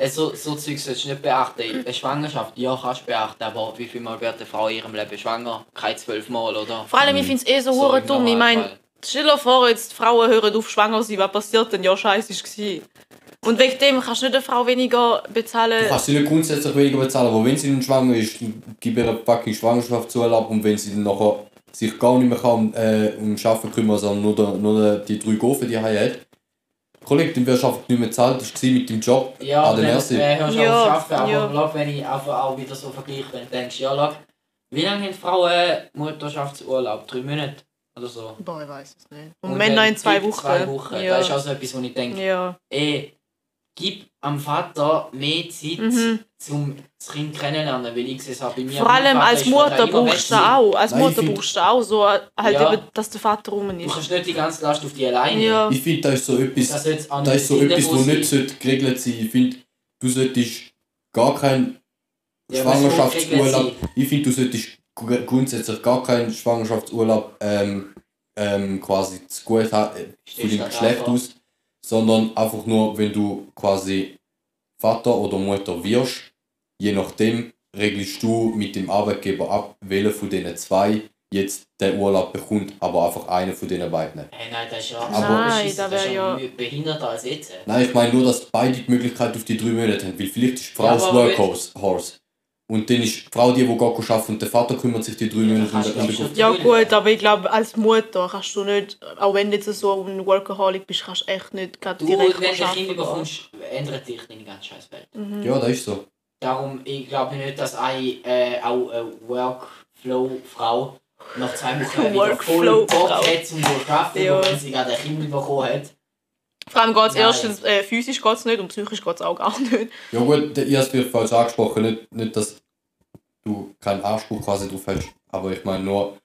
Speaker 2: so, so Zeug solltest du nicht beachten. Eine Schwangerschaft, ja, kannst du beachten, aber wie viel Mal wird eine Frau in ihrem Leben schwanger? Kein zwölfmal, oder?
Speaker 1: Vor allem, ich finde es eh so
Speaker 2: So
Speaker 1: dumm. Ich meine, stell dir vor, jetzt die Frauen hören auf schwanger sein, was passiert denn? Ja, scheiße war. Und wegen dem kannst du nicht eine Frau weniger bezahlen.
Speaker 3: Du kannst sie nicht grundsätzlich weniger bezahlen, aber wenn sie dann schwanger ist, gib ihr eine fucking Schwangerschaftsurlaub und wenn sie dann nachher sich gar nicht mehr kann, äh, um Arbeiten kümmern, sondern nur, der, nur die drei Gofen, die er hat, Kollege, dann wirst du einfach nicht mehr bezahlt, das war mit dem Job
Speaker 2: Ja,
Speaker 3: der
Speaker 2: dann
Speaker 3: Merci.
Speaker 2: äh, hörst du
Speaker 1: Ja,
Speaker 2: auf arbeiten,
Speaker 1: ja.
Speaker 2: aber ja. wenn ich einfach auch wieder so vergleiche, wenn du denkst, ja, schau, wie lange haben Frauen äh, Mutterschaftsurlaub? Drei Monate? Oder so?
Speaker 1: Boah, ich weiß es nicht. Und,
Speaker 2: Und
Speaker 1: Männer in zwei Wochen.
Speaker 2: Zwei Wochen.
Speaker 1: Ja.
Speaker 2: Das ist auch so etwas, wo ich denke,
Speaker 1: ja.
Speaker 2: ey, gib am Vater mehr Zeit,
Speaker 1: Mhm.
Speaker 2: um das Kind kennenlernen, weil ich es auch bei mir.
Speaker 1: Vor allem als Mutter brauchst du auch. Als
Speaker 3: Nein,
Speaker 1: Mutter brauchst du auch so, halt
Speaker 2: Ja.
Speaker 1: eben, dass der Vater rum
Speaker 2: Du
Speaker 1: ist.
Speaker 2: kannst nicht die ganze Last auf die alleine.
Speaker 1: Ja.
Speaker 3: Ich finde, das ist so etwas,
Speaker 2: Das
Speaker 3: ist so
Speaker 2: Kinder
Speaker 3: etwas, wo nicht sollte geregelt sein Ich finde, du solltest gar keinen
Speaker 2: Ja,
Speaker 3: Schwangerschaftsurlaub. Ich finde, du solltest gr- grundsätzlich gar keinen Schwangerschaftsurlaub ähm, ähm, quasi zu gut haben, äh, von dem
Speaker 2: da
Speaker 3: Geschlecht
Speaker 2: einfach.
Speaker 3: aus, sondern einfach nur, wenn du quasi Vater oder Mutter wirst, je nachdem regelst du mit dem Arbeitgeber ab, welcher von diesen zwei jetzt den Urlaub bekommt, aber einfach einer von diesen beiden.
Speaker 2: Hey, nein, das ist ja
Speaker 3: Aber-
Speaker 1: Nein, da
Speaker 2: das ist
Speaker 1: wär
Speaker 2: ja behinderter als jetzt.
Speaker 3: Nein, ich meine nur, dass beide die Möglichkeit auf die drei Monate haben, weil vielleicht ist die Frau
Speaker 2: Ja,
Speaker 3: das Workhorse. Und dann ist die Frau die, die gar arbeiten und der Vater kümmert sich die drei Monate um
Speaker 2: du
Speaker 3: den- um.
Speaker 1: Ja gut, aber ich glaube, als Mutter kannst du nicht, auch wenn du jetzt so ein Workaholic bist, kannst du echt nicht gerade
Speaker 2: Du,
Speaker 1: direkt
Speaker 2: wenn du ein Kind bekommst, ändert dich deine ganze scheiß Welt.
Speaker 1: Mhm.
Speaker 3: Ja, das ist so.
Speaker 2: Darum, ich glaube nicht, dass eine, äh, auch eine Workflow-Frau nach zwei Wochen wieder voll Bock hat, zum zu arbeiten,
Speaker 1: Ja.
Speaker 2: wenn sie gerade ein Kind bekommen hat.
Speaker 1: Vor allem geht es erstens, äh, physisch geht es nicht und psychisch geht es auch gar nicht.
Speaker 3: Ja gut, ich habe es falsch angesprochen, nicht, nicht, dass du keinen Anspruch quasi drauf hast, aber ich meine nur,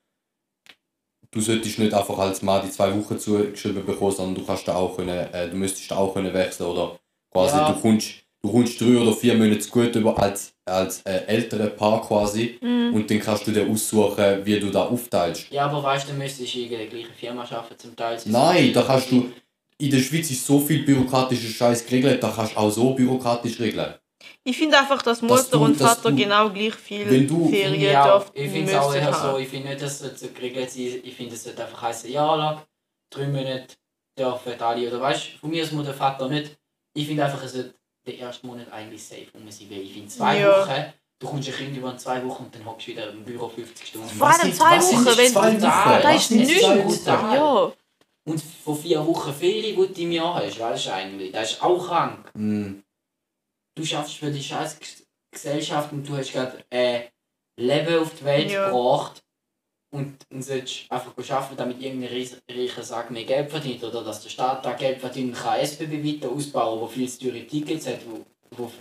Speaker 3: du solltest nicht einfach als Mann die zwei Wochen zugeschrieben bekommen, sondern du kannst da auch können, äh, du müsstest da auch können wechseln oder quasi
Speaker 2: Ja.
Speaker 3: du kommst du kommst drei oder vier Monate zu gut über als, als äh, ältere Paar quasi
Speaker 1: Mhm.
Speaker 3: und dann kannst du dir aussuchen, wie du da aufteilst.
Speaker 2: Ja, aber weißt du, dann müsstest du in der gleichen Firma arbeiten zum Teil.
Speaker 3: Nein, da kannst du, in der Schweiz ist so viel bürokratischer Scheiß geregelt, da kannst du auch so bürokratisch regeln.
Speaker 1: Ich finde einfach, dass
Speaker 3: Dass
Speaker 1: Mutter
Speaker 3: du-
Speaker 1: und
Speaker 3: dass
Speaker 1: Vater
Speaker 3: du-
Speaker 1: genau gleich viel
Speaker 3: wenn du-
Speaker 1: Ferien
Speaker 2: auch.
Speaker 1: dürfen
Speaker 2: Ich finde es auch eher so, ich finde nicht, dass es so geregelt sein Ich finde, es sollte einfach heißen, ja, lang, drei Monate dürfen alle. Oder weißt du, von mir aus muss der Vater nicht. Ich finde einfach, es sollte den ersten Monat eigentlich safe um sein. Weil ich finde, zwei
Speaker 1: Ja.
Speaker 2: Wochen, du kommst ein Kind über zwei Wochen und dann hockst du wieder im Büro 50 Stunden.
Speaker 1: Vor allem zwei Wochen, wenn du... Da
Speaker 3: Was
Speaker 1: ist
Speaker 3: sind
Speaker 1: nichts. Ja.
Speaker 2: Und von vier Wochen Ferien, die du im Jahr hast, weißt du eigentlich, das ist auch krank.
Speaker 3: Mm,
Speaker 2: du schaffst für die scheiß Ges- Gesellschaft und du hast gerade ein Leben auf die Welt
Speaker 1: Ja.
Speaker 2: gebracht und, und sollst einfach arbeiten, damit irgendein reicher Sack mehr Geld verdient oder dass der Staat da Geld verdient und kann SBB weiter ausbauen, wo viel zu teure Tickets hat, wo,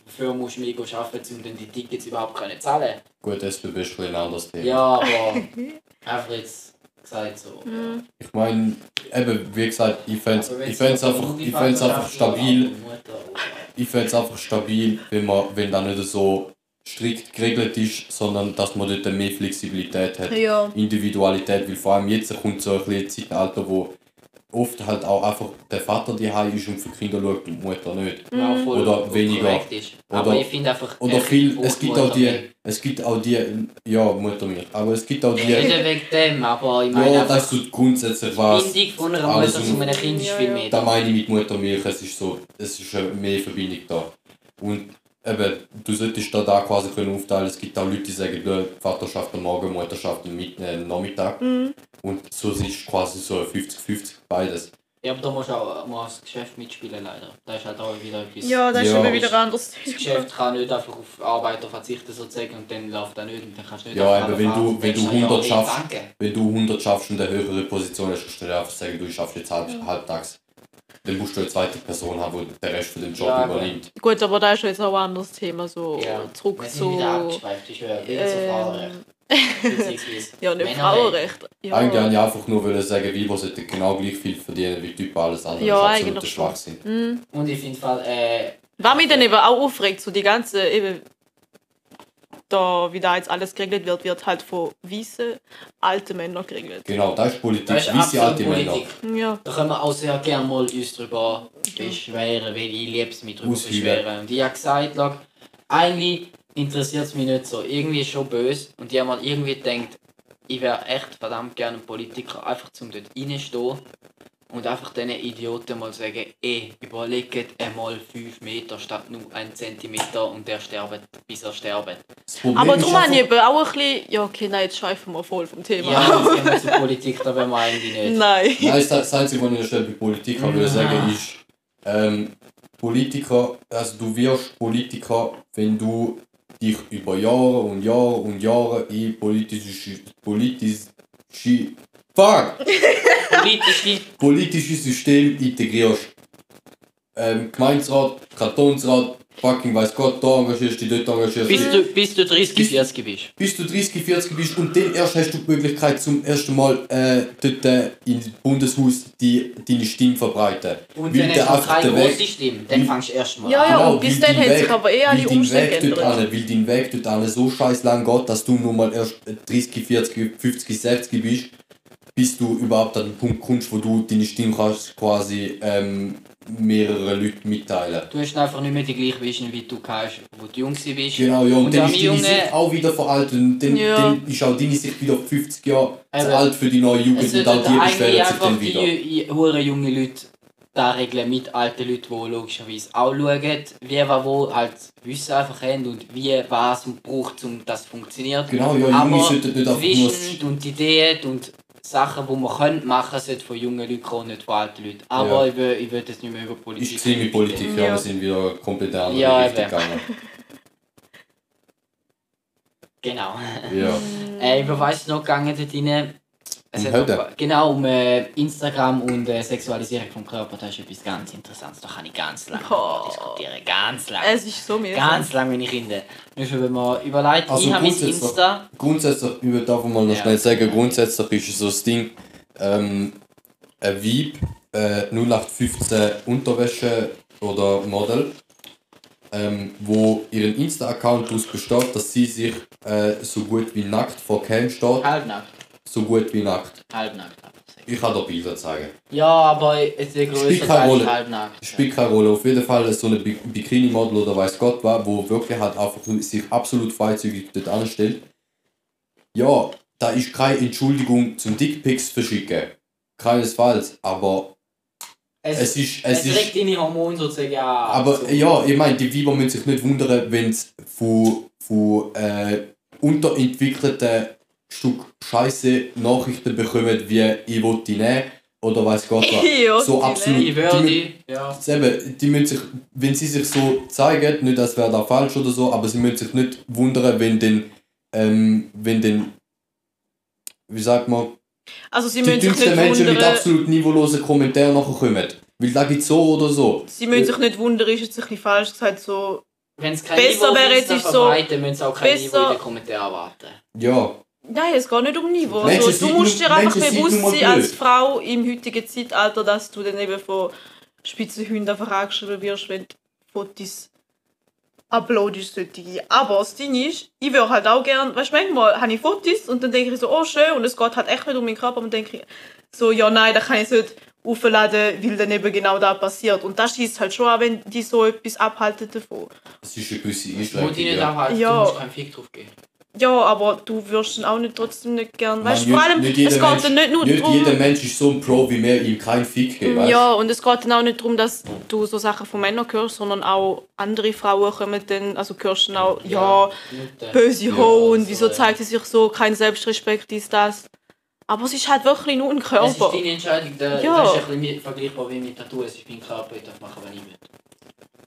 Speaker 2: wofür musst du mehr arbeiten, um dann die Tickets überhaupt können zahlen
Speaker 3: gut, SBB ist ein anderes Thema.
Speaker 2: Ja, aber einfach jetzt gesagt so.
Speaker 1: Mhm.
Speaker 3: Ich meine, eben, wie gesagt, ich fände
Speaker 2: so
Speaker 3: einfach, ich fänd's einfach stabil, ich fänd's einfach stabil, wenn man, wenn das nicht so strikt geregelt ist, sondern dass man dort mehr Flexibilität hat.
Speaker 1: Ja.
Speaker 3: Individualität, weil vor allem jetzt kommt so ein bisschen ein Zeitalter, wo oft halt auch einfach der Vater die ist und für die Kinder schaut und die Mutter nicht.
Speaker 2: Ja, voll
Speaker 3: Oder weniger.
Speaker 2: Ist. Aber
Speaker 3: Oder-
Speaker 2: ich finde einfach.
Speaker 3: Oder
Speaker 2: er
Speaker 3: viel, es gibt
Speaker 2: Mutter
Speaker 3: auch die, es gibt auch die, ja, Mutter mir, aber es gibt auch die,
Speaker 2: Nicht wegen dem, aber ich meine
Speaker 3: ja, das ist so grundsätzlich
Speaker 2: die
Speaker 3: was,
Speaker 2: Bindung von einer Mutter zu einem Kind ist viel mehr.
Speaker 3: da meine ich mit Muttermilch, es ist so, es ist mehr Verbindung da. Und eben, du solltest da, da quasi können aufteilen, es gibt auch Leute, die sagen, ja, Vaterschaft am Morgen, Mutterschaft am Mit- äh, Nachmittag.
Speaker 1: Mhm.
Speaker 3: Und so ist quasi so 50-50 beides.
Speaker 2: Ja, aber da musst du auch das Geschäft mitspielen leider. Da ist halt auch wieder etwas.
Speaker 1: Ja, das ist
Speaker 3: Ja.
Speaker 1: immer wieder anders.
Speaker 2: Das Geschäft kann nicht einfach auf Arbeiter verzichten sozusagen und dann läuft das nicht und dann kannst du nicht
Speaker 3: Ja, aber wenn du- wenn du
Speaker 2: Denkst ja,
Speaker 3: 100
Speaker 2: hey,
Speaker 3: schaffst-. Wenn du 100 schaffst und eine höhere Position hast, kannst du dir einfach sagen, du schaffst jetzt halb, halbtags. Dann musst du eine zweite Person haben, die den Rest von dem Job
Speaker 2: Ja,
Speaker 3: übernimmt.
Speaker 1: Gut, aber da ist jetzt auch ein anderes Thema. So
Speaker 2: Ja.
Speaker 1: zurück
Speaker 2: sind
Speaker 1: zu.
Speaker 2: ich höre.
Speaker 1: Ähm, ja, nicht
Speaker 2: Männerrecht.
Speaker 1: Frauenrecht. Ja.
Speaker 3: Eigentlich wollte ich einfach nur wollen sagen, Weiber sollten genau gleich viel verdienen wie Typen alles andere.
Speaker 1: Ja,
Speaker 3: ist absoluter. Schwachsinn.
Speaker 1: Mhm.
Speaker 2: Und ich finde Fall, äh,
Speaker 1: Was mich dann eben auch aufregt, so die ganze, eben, da, wie da jetzt alles geregelt wird, wird halt von weißen, alten Männern geregelt.
Speaker 3: Genau, das ist Politik.
Speaker 2: das ist
Speaker 3: sie alte
Speaker 2: absolut
Speaker 3: Männer.
Speaker 2: Politik.
Speaker 1: Ja.
Speaker 2: Da können wir auch sehr gerne mal uns darüber beschweren, weil ich liebe es, mich darüber beschweren. Und ich habe gesagt, lag, eigentlich interessiert es mich nicht so. Irgendwie ist schon böse. Und ich habe mir irgendwie gedacht, ich wäre echt verdammt gerne ein Politiker, einfach zum dort reinstehen und einfach diesen Idioten mal sagen, ey, überlegt einmal 5 Meter statt nur 1 Zentimeter und der sterbt, bis er sterbt.
Speaker 1: Aber darum habe ich eben auch ein bisschen. Ja, okay, nein, jetzt schweifen wir voll vom Thema.
Speaker 2: Ja, jetzt gehen wir zur Politik, da wollen wir eigentlich nicht.
Speaker 1: Nein.
Speaker 3: Nein, das, das Einzige, was ich an der Stelle bei Politik habe, will sagen, ist, ähm, Politiker, also du wirst Politiker, wenn du dich über Jahre und Jahre und Jahre in politische, politische, fuck,
Speaker 2: Politische
Speaker 3: politische System integrierst. Ähm, Gemeinderat, Kantonsrat, fucking weiß Gott, da engagierst du dich, dort engagierst du
Speaker 2: bis
Speaker 3: dich.
Speaker 2: du, bis du 30,
Speaker 3: Bis-
Speaker 2: 40 bist.
Speaker 3: bis du 30, 40 bist und dann erst hast du die Möglichkeit zum ersten Mal äh, dort äh, im Bundeshaus die, deine Stimme verbreiten.
Speaker 2: Und
Speaker 3: Weil
Speaker 2: dann
Speaker 3: der
Speaker 2: hast du keine
Speaker 3: den
Speaker 2: große Stimme, dann fangst du erst mal
Speaker 1: Ja,
Speaker 2: an.
Speaker 1: ja. und bis dann hat sich
Speaker 3: Weg-
Speaker 1: aber eh alle Umstände
Speaker 3: Weg
Speaker 1: geändert.
Speaker 3: Weil dein Weg dort an so scheiß lang geht, dass du nur mal erst 30, 40, 50, 60 bist, bis du überhaupt an den Punkt kommst, wo du deine Stimme kannst quasi ähm, mehrere Leute mitteilen.
Speaker 2: Du hast einfach nicht mehr die gleiche Vision, wie du hast, wo du jung bist.
Speaker 3: Genau, ja, und,
Speaker 2: Und
Speaker 3: dann ist deine
Speaker 2: Jungen-
Speaker 3: Sicht auch wieder veraltet und dann,
Speaker 1: Ja.
Speaker 3: dann ist auch deine Sicht wieder 50 Jahre zu alt für die neue Jugend
Speaker 2: Es
Speaker 3: und auch die beschweren sich dann
Speaker 2: die
Speaker 3: wieder.
Speaker 2: ju- hure junge Leute da regeln mit alten Leuten, die logischerweise auch schauen, wie was wo halt Wissen einfach haben und wie was man braucht, um das zu funktionieren.
Speaker 3: Genau, ja, Junge
Speaker 2: Aber
Speaker 3: sollten nicht einfach nur...
Speaker 2: Vision und Ideen und Sachen, die man können machen sollte von jungen Leuten kommen, nicht von alten Leuten. Aber
Speaker 3: Ja.
Speaker 2: ich will, ich will das nicht mehr über Politik
Speaker 3: Ich sehe mit Politik, ja,
Speaker 1: Ja.
Speaker 3: wir sind wieder komplett andere
Speaker 2: Ja,
Speaker 3: Richtung gegangen.
Speaker 2: Genau.
Speaker 3: Ja.
Speaker 2: Äh, über was ist noch gegangen dort rein? Es noch- Genau, um äh, Instagram und äh, Sexualisierung vom Körper. Das ist etwas ganz Interessantes. Da kann ich ganz lange
Speaker 1: Oh.
Speaker 2: diskutieren. Ganz lange.
Speaker 1: Es ist so mühsam.
Speaker 2: Ganz lange, wenn ich finde. Nur schon, wenn man überlegt,
Speaker 3: Also
Speaker 2: ich habe mein
Speaker 3: grundsätzlich-
Speaker 2: Insta.
Speaker 3: Grundsätzlich, ich würde einfach mal noch
Speaker 2: Ja.
Speaker 3: schnell sagen, grundsätzlich ist so das Ding, ähm, ein Weib, äh, 0815 Unterwäsche oder Model, ähm, wo ihren Insta-Account daraus besteht, dass sie sich äh, so gut wie nackt vor Cam steht,
Speaker 2: Halbnackt.
Speaker 3: So gut wie nackt.
Speaker 2: Halbnackt.
Speaker 3: Ich kann dir Bilder zeigen.
Speaker 2: Ja, aber Teil ist
Speaker 3: Rolle.
Speaker 2: halt nackt.
Speaker 3: Spielt keine Rolle. Auf jeden Fall so eine Bi- Bikini-Model oder weiß Gott was, wo wirklich halt einfach sich absolut freizügig dort anstellt. Ja, da ist keine Entschuldigung zum Dickpics verschicken. Keinesfalls. Aber
Speaker 2: Es,
Speaker 3: es ist.
Speaker 2: es,
Speaker 3: Es ist
Speaker 2: deine Hormone sozusagen
Speaker 3: aber
Speaker 2: So.
Speaker 3: ja, ich meine, die Weiber müssen sich nicht wundern, wenn sie von, von äh, unterentwickelten Stück Scheiße Nachrichten bekommen, wie ich will die nehmen oder weiß Gott was. So
Speaker 1: die
Speaker 3: absolut.
Speaker 2: Ich würde,
Speaker 3: Die,
Speaker 2: ja.
Speaker 3: Eben, die müssen sich, wenn sie sich so zeigen, nicht als wäre da falsch oder so, aber sie müssen sich nicht wundern, wenn den, ähm, wenn den, wie sagt man,
Speaker 1: Also sie
Speaker 3: die
Speaker 1: müssen sich
Speaker 3: dümmsten
Speaker 1: nicht
Speaker 3: Menschen mit
Speaker 1: wundern,
Speaker 3: absolut niveaulosen Kommentaren nachher kommen. Weil da gibt so oder so.
Speaker 1: sie müssen sich nicht wundern, ist jetzt ein bisschen falsch gesagt, so,
Speaker 2: Wenn es kein
Speaker 1: Besser
Speaker 2: Niveau
Speaker 1: wäre jetzt ist so-
Speaker 2: müssen sie auch kein
Speaker 1: besser-
Speaker 2: Niveau in den Kommentaren erwarten.
Speaker 3: Ja,
Speaker 1: nein, es geht nicht um Niveau.
Speaker 3: Menschen
Speaker 1: Also, du musst dir einfach
Speaker 3: Menschen
Speaker 1: bewusst sein, als. Frau im heutigen Zeitalter, dass du dann eben von Spitzenhunden einfach angeschrieben wirst, wenn du Fotos uploadest. solche. Aber das Ding ist, ich würde halt auch gerne, weißt du, manchmal habe ich Fotos und dann denke ich so, oh schön, und es geht halt echt nicht um meinen Körper, und dann denke ich so, ja nein, da kann ich es nicht aufladen, weil dann eben genau da passiert. Und das schießt halt schon an, wenn die so etwas abhalten davon.
Speaker 3: es ist eine gewisse
Speaker 2: Wo die
Speaker 3: Einschränkung.
Speaker 2: nicht
Speaker 3: Ja.
Speaker 2: abhalten,
Speaker 1: Ja.
Speaker 2: du musst keinen Fick drauf geben.
Speaker 1: Ja, aber du wirst dann auch nicht trotzdem nicht gern. Weißt du,
Speaker 3: Man,
Speaker 1: vor allem,
Speaker 3: nicht
Speaker 1: es geht
Speaker 3: Mensch,
Speaker 1: dann nicht nur
Speaker 3: nicht
Speaker 1: darum.
Speaker 3: jeder Mensch ist so ein Pro, wie wir ihm keinen Fick geben. weißt?
Speaker 1: Ja, und es geht dann auch nicht darum, dass du so Sachen von Männern hörst, sondern auch andere Frauen kommen dann, also hörst dann auch, ja,
Speaker 2: Minuten.
Speaker 1: böse
Speaker 3: Ja,
Speaker 1: Ho und
Speaker 2: also,
Speaker 1: wieso
Speaker 2: ja.
Speaker 1: zeigt sie sich so, kein Selbstrespekt, dies, das. Aber es ist halt wirklich nur ein
Speaker 2: Es ist
Speaker 1: Körper.
Speaker 2: deine Entscheidung, der,
Speaker 1: Ja.
Speaker 2: das ist ein bisschen vergleichbar wie mit Tattoo. Es ist mein Körper, ich darf machen, wenn ich will.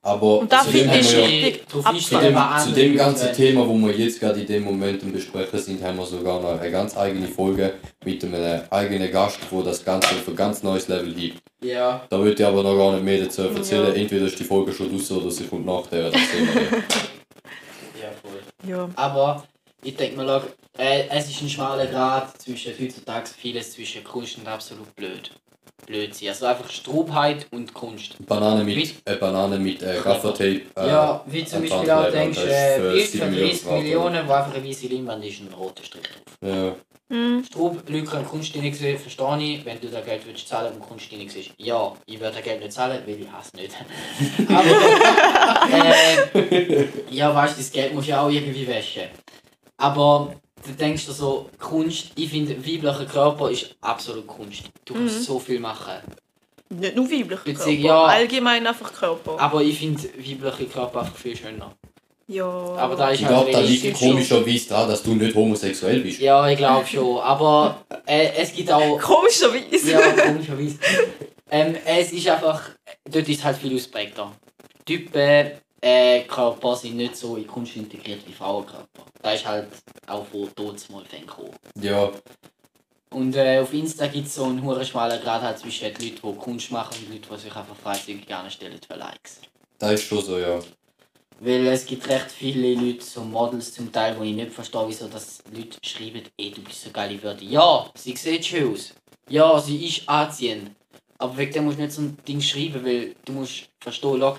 Speaker 3: Aber
Speaker 1: Und da
Speaker 3: zu dem
Speaker 1: finde ich
Speaker 3: ja- Zu dem, zu ganzen. Thema, wo wir jetzt gerade in dem Moment besprechen sind, haben wir sogar noch eine ganz eigene Folge mit einem eigenen Gast, wo das Ganze auf ein ganz neues Level hebt.
Speaker 2: Ja,
Speaker 3: Da würde ich aber noch gar nicht mehr dazu erzählen.
Speaker 1: Ja.
Speaker 3: Entweder ist die Folge schon raus oder sie kommt nach der. Das sehen wir
Speaker 2: ja, voll.
Speaker 1: Ja.
Speaker 2: Aber ich denke mal, äh, es ist ein schmaler Grad zwischen heutzutage vieles zwischen Kunst und absolut blöd. Blödsinn. Also einfach Strubheit und Kunst.
Speaker 3: Banane mit,
Speaker 2: Mit-
Speaker 3: äh, Banane mit äh, Gaffertape. Äh,
Speaker 2: ja, wie zum Beispiel auch
Speaker 3: kleben,
Speaker 2: denkst, äh,
Speaker 3: für
Speaker 2: Bild für
Speaker 3: 7
Speaker 2: 30
Speaker 3: Millionen
Speaker 2: wo einfach eine weiße Leinwand ist und ein roter Strich drauf.
Speaker 3: Ja.
Speaker 1: Hm.
Speaker 2: Strub, Leute können Kunst drin sehen, verstehe ich. Wenn du da Geld willst zahlen und Kunst drin siehst, ja, ich würde das Geld nicht zahlen, weil ich hasse nicht. Aber, äh, ja, weißt du, das Geld muss ja auch irgendwie waschen. Aber du denkst dir so, Kunst, ich finde, weiblicher Körper ist absolut Kunst. Du kannst
Speaker 1: Mhm.
Speaker 2: so viel machen.
Speaker 1: Nicht nur weibliche Körper,
Speaker 2: Beziehung- ja.
Speaker 1: allgemein einfach Körper.
Speaker 2: Aber ich finde weibliche Körper einfach viel schöner.
Speaker 1: Ja.
Speaker 2: Aber da ist
Speaker 3: Ich
Speaker 2: halt
Speaker 3: glaube, da liegt
Speaker 2: schon-
Speaker 3: komischerweise daran, dass du nicht homosexuell bist.
Speaker 2: Ja, ich glaube schon. Aber äh, es gibt auch.
Speaker 1: Komischerweise.
Speaker 2: Ja, komischerweise. ähm, es ist einfach, dort ist halt viel ausprägter. Typen, äh, Körper sind nicht so in Kunst integriert wie Frauenkörper. Da ist halt auch von Todsmal gekommen.
Speaker 3: Ja,
Speaker 2: Und äh, auf Insta gibt es so einen hohen schmalen Grad halt zwischen den Leuten, die Kunst machen und Leuten, die sich einfach freizügig gerne stellen für Likes.
Speaker 3: das ist schon so, ja.
Speaker 2: Weil es gibt recht viele Leute, so Models zum Teil, wo ich nicht verstehe, wieso dass Leute schreiben, ey, du bist so geile Würde. Ja, sie sieht schön aus. Ja, sie ist anziehend. Aber wegen dem musst du nicht so ein Ding schreiben, weil du musst verstehen, schau,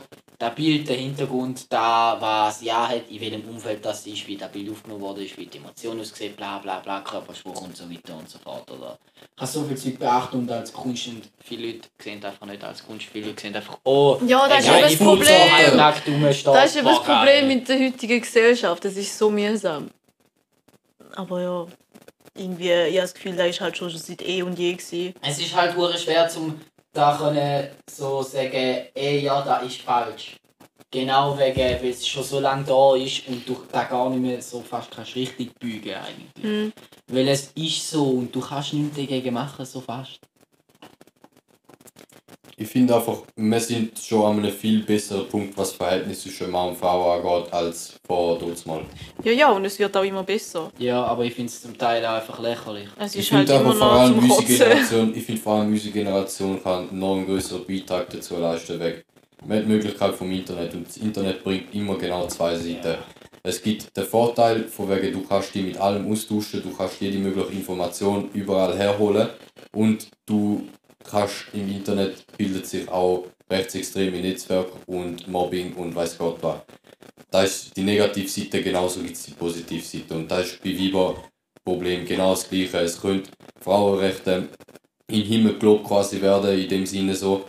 Speaker 2: Bild, der Hintergrund, da was ja hat, in welchem Umfeld das ist, wie das Bild aufgenommen wurde, wie die Emotion aussieht, bla bla bla, Körperspruch und so weiter und so fort. Oder ich habe so viel Zeug beachtet und als Kunst und viele Leute sehen einfach nicht als Kunst, viele Leute sehen einfach, oh,
Speaker 1: Ja, das ist eben das Problem.
Speaker 2: so halbnackt rumsteht,
Speaker 1: Das ist eben das. Problem mit der heutigen Gesellschaft. Das ist so mühsam. Aber ja, irgendwie, ich habe das Gefühl, das ist halt schon seit eh und je gewesen.
Speaker 2: Es ist halt schwer zum da können so sagen, ey ja, das ist falsch. Genau wegen, weil es schon so lange da ist und du da gar nicht mehr so fast kannst richtig bügen eigentlich.
Speaker 1: Hm.
Speaker 2: Weil es ist so und du kannst nichts dagegen machen, so fast.
Speaker 3: Ich finde einfach, wir sind schon an einem viel besseren Punkt, was das Verhältnis zwischen Mann und Frau angeht, als vor mal.
Speaker 1: Ja, ja, und es wird auch immer besser.
Speaker 2: Ja, aber ich finde es zum Teil auch einfach lächerlich.
Speaker 1: Es
Speaker 3: Ich
Speaker 1: ist halt
Speaker 3: einfach vor
Speaker 1: noch
Speaker 3: allem
Speaker 1: zum
Speaker 3: unsere. Generation, ich finde vor allem unsere Generation kann einen noch einen größeren Beitrag dazu leisten. Weg. Man hat die Möglichkeit vom Internet und das Internet bringt immer genau zwei Seiten. Es gibt den Vorteil, von wegen, du kannst dich mit allem austauschen, du kannst jede mögliche Information überall herholen und du kannst im Internet bildet sich auch rechtsextreme Netzwerke und Mobbing und weiß Gott was. Da ist die Negativseite, genauso gibt es die Positivseite und das ist bei Weiber Problem genau das gleiche. Es können Frauenrechte den Himmel gelobt quasi werden, in dem Sinne so.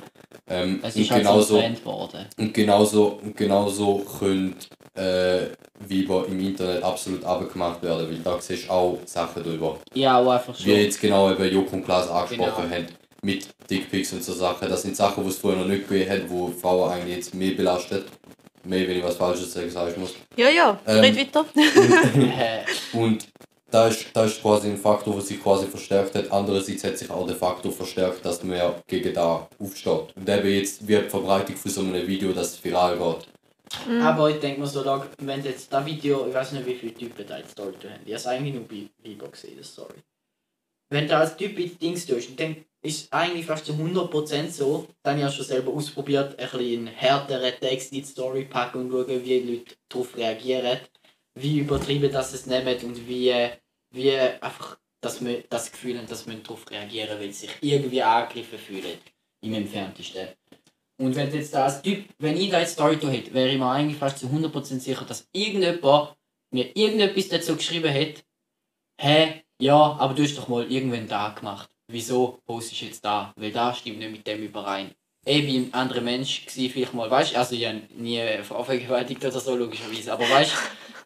Speaker 3: Ähm,
Speaker 2: Es
Speaker 3: und
Speaker 2: ist halt so
Speaker 3: genauso,
Speaker 2: Trend geworden.
Speaker 3: und genauso, und genauso können äh, Weiber im Internet absolut abgemacht werden, weil da siehst du auch Sachen drüber.
Speaker 2: Ja, auch einfach
Speaker 3: Wie
Speaker 2: schon.
Speaker 3: jetzt genau eben Joko und Klaas angesprochen
Speaker 2: Genau.
Speaker 3: haben, mit Dickpics und so Sachen. Das sind Sachen, die es vorher noch nicht gegeben hat, wo Frauen eigentlich jetzt mehr belastet. Mehr, wenn ich was Falsches sagen sagen muss.
Speaker 1: Ja, ja,
Speaker 3: Ähm,
Speaker 1: red weiter.
Speaker 2: Äh,
Speaker 3: Und da ist, da ist quasi ein Faktor, der sich quasi verstärkt hat. Andererseits hat sich auch der Faktor verstärkt, dass man ja gegen da aufsteht. Und eben jetzt wird die Verbreitung von so einem Video, das viral geht.
Speaker 1: Mhm.
Speaker 2: Aber ich denke mir so, da, wenn jetzt das Video, ich weiß nicht wie viele Typen da jetzt Story haben, ich habe es eigentlich nur bei Viber gesehen, das Story. Wenn du als Typ in Dings tust, dann ist eigentlich fast zu 100% so, dann habe ich ja schon selber ausprobiert, ein bisschen härteren Text in die Story packen und schauen, wie die Leute darauf reagieren, wie übertrieben das es nehmen und wie, wie einfach dass wir das Gefühl haben, dass wir darauf reagieren, weil sie sich irgendwie angegriffen fühlen, im entferntesten. Und wenn jetzt da als Typ, wenn ich da jetzt Story hätte, wäre ich mir eigentlich fast zu 100% sicher, dass irgendjemand mir irgendetwas dazu geschrieben hat, hä, ja, aber du hast doch mal irgendwann da gemacht. Wieso postest du jetzt da? Weil da stimmt nicht mit dem überein. Eh wie ein anderer Mensch war vielleicht mal, weißt also ich habe nie vergewaltigt oder so, logischerweise, aber weißt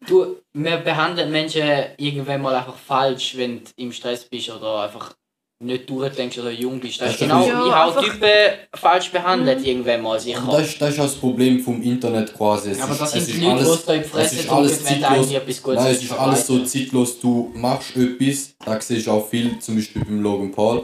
Speaker 2: du, wir behandeln Menschen irgendwann mal einfach falsch, wenn du im Stress bist oder einfach nicht durchdenkst oder jung bist. Das ist
Speaker 3: Das ist
Speaker 2: genau
Speaker 1: ja
Speaker 2: wie Typen falsch behandelt irgendwann mal sicher.
Speaker 3: Und das ist, das ist auch das Problem vom Internet quasi. Es
Speaker 2: aber
Speaker 3: ist,
Speaker 2: das
Speaker 3: es
Speaker 2: sind
Speaker 3: ist
Speaker 2: die Leute, die
Speaker 3: alles,
Speaker 2: es da in die
Speaker 3: es
Speaker 2: Fresse
Speaker 3: ist alles
Speaker 2: wenn da
Speaker 3: zeitlos.
Speaker 2: Gutes
Speaker 3: Nein, es ist alles so zeitlos. Du machst etwas, da siehst du auch viel, zum Beispiel beim Logan Paul.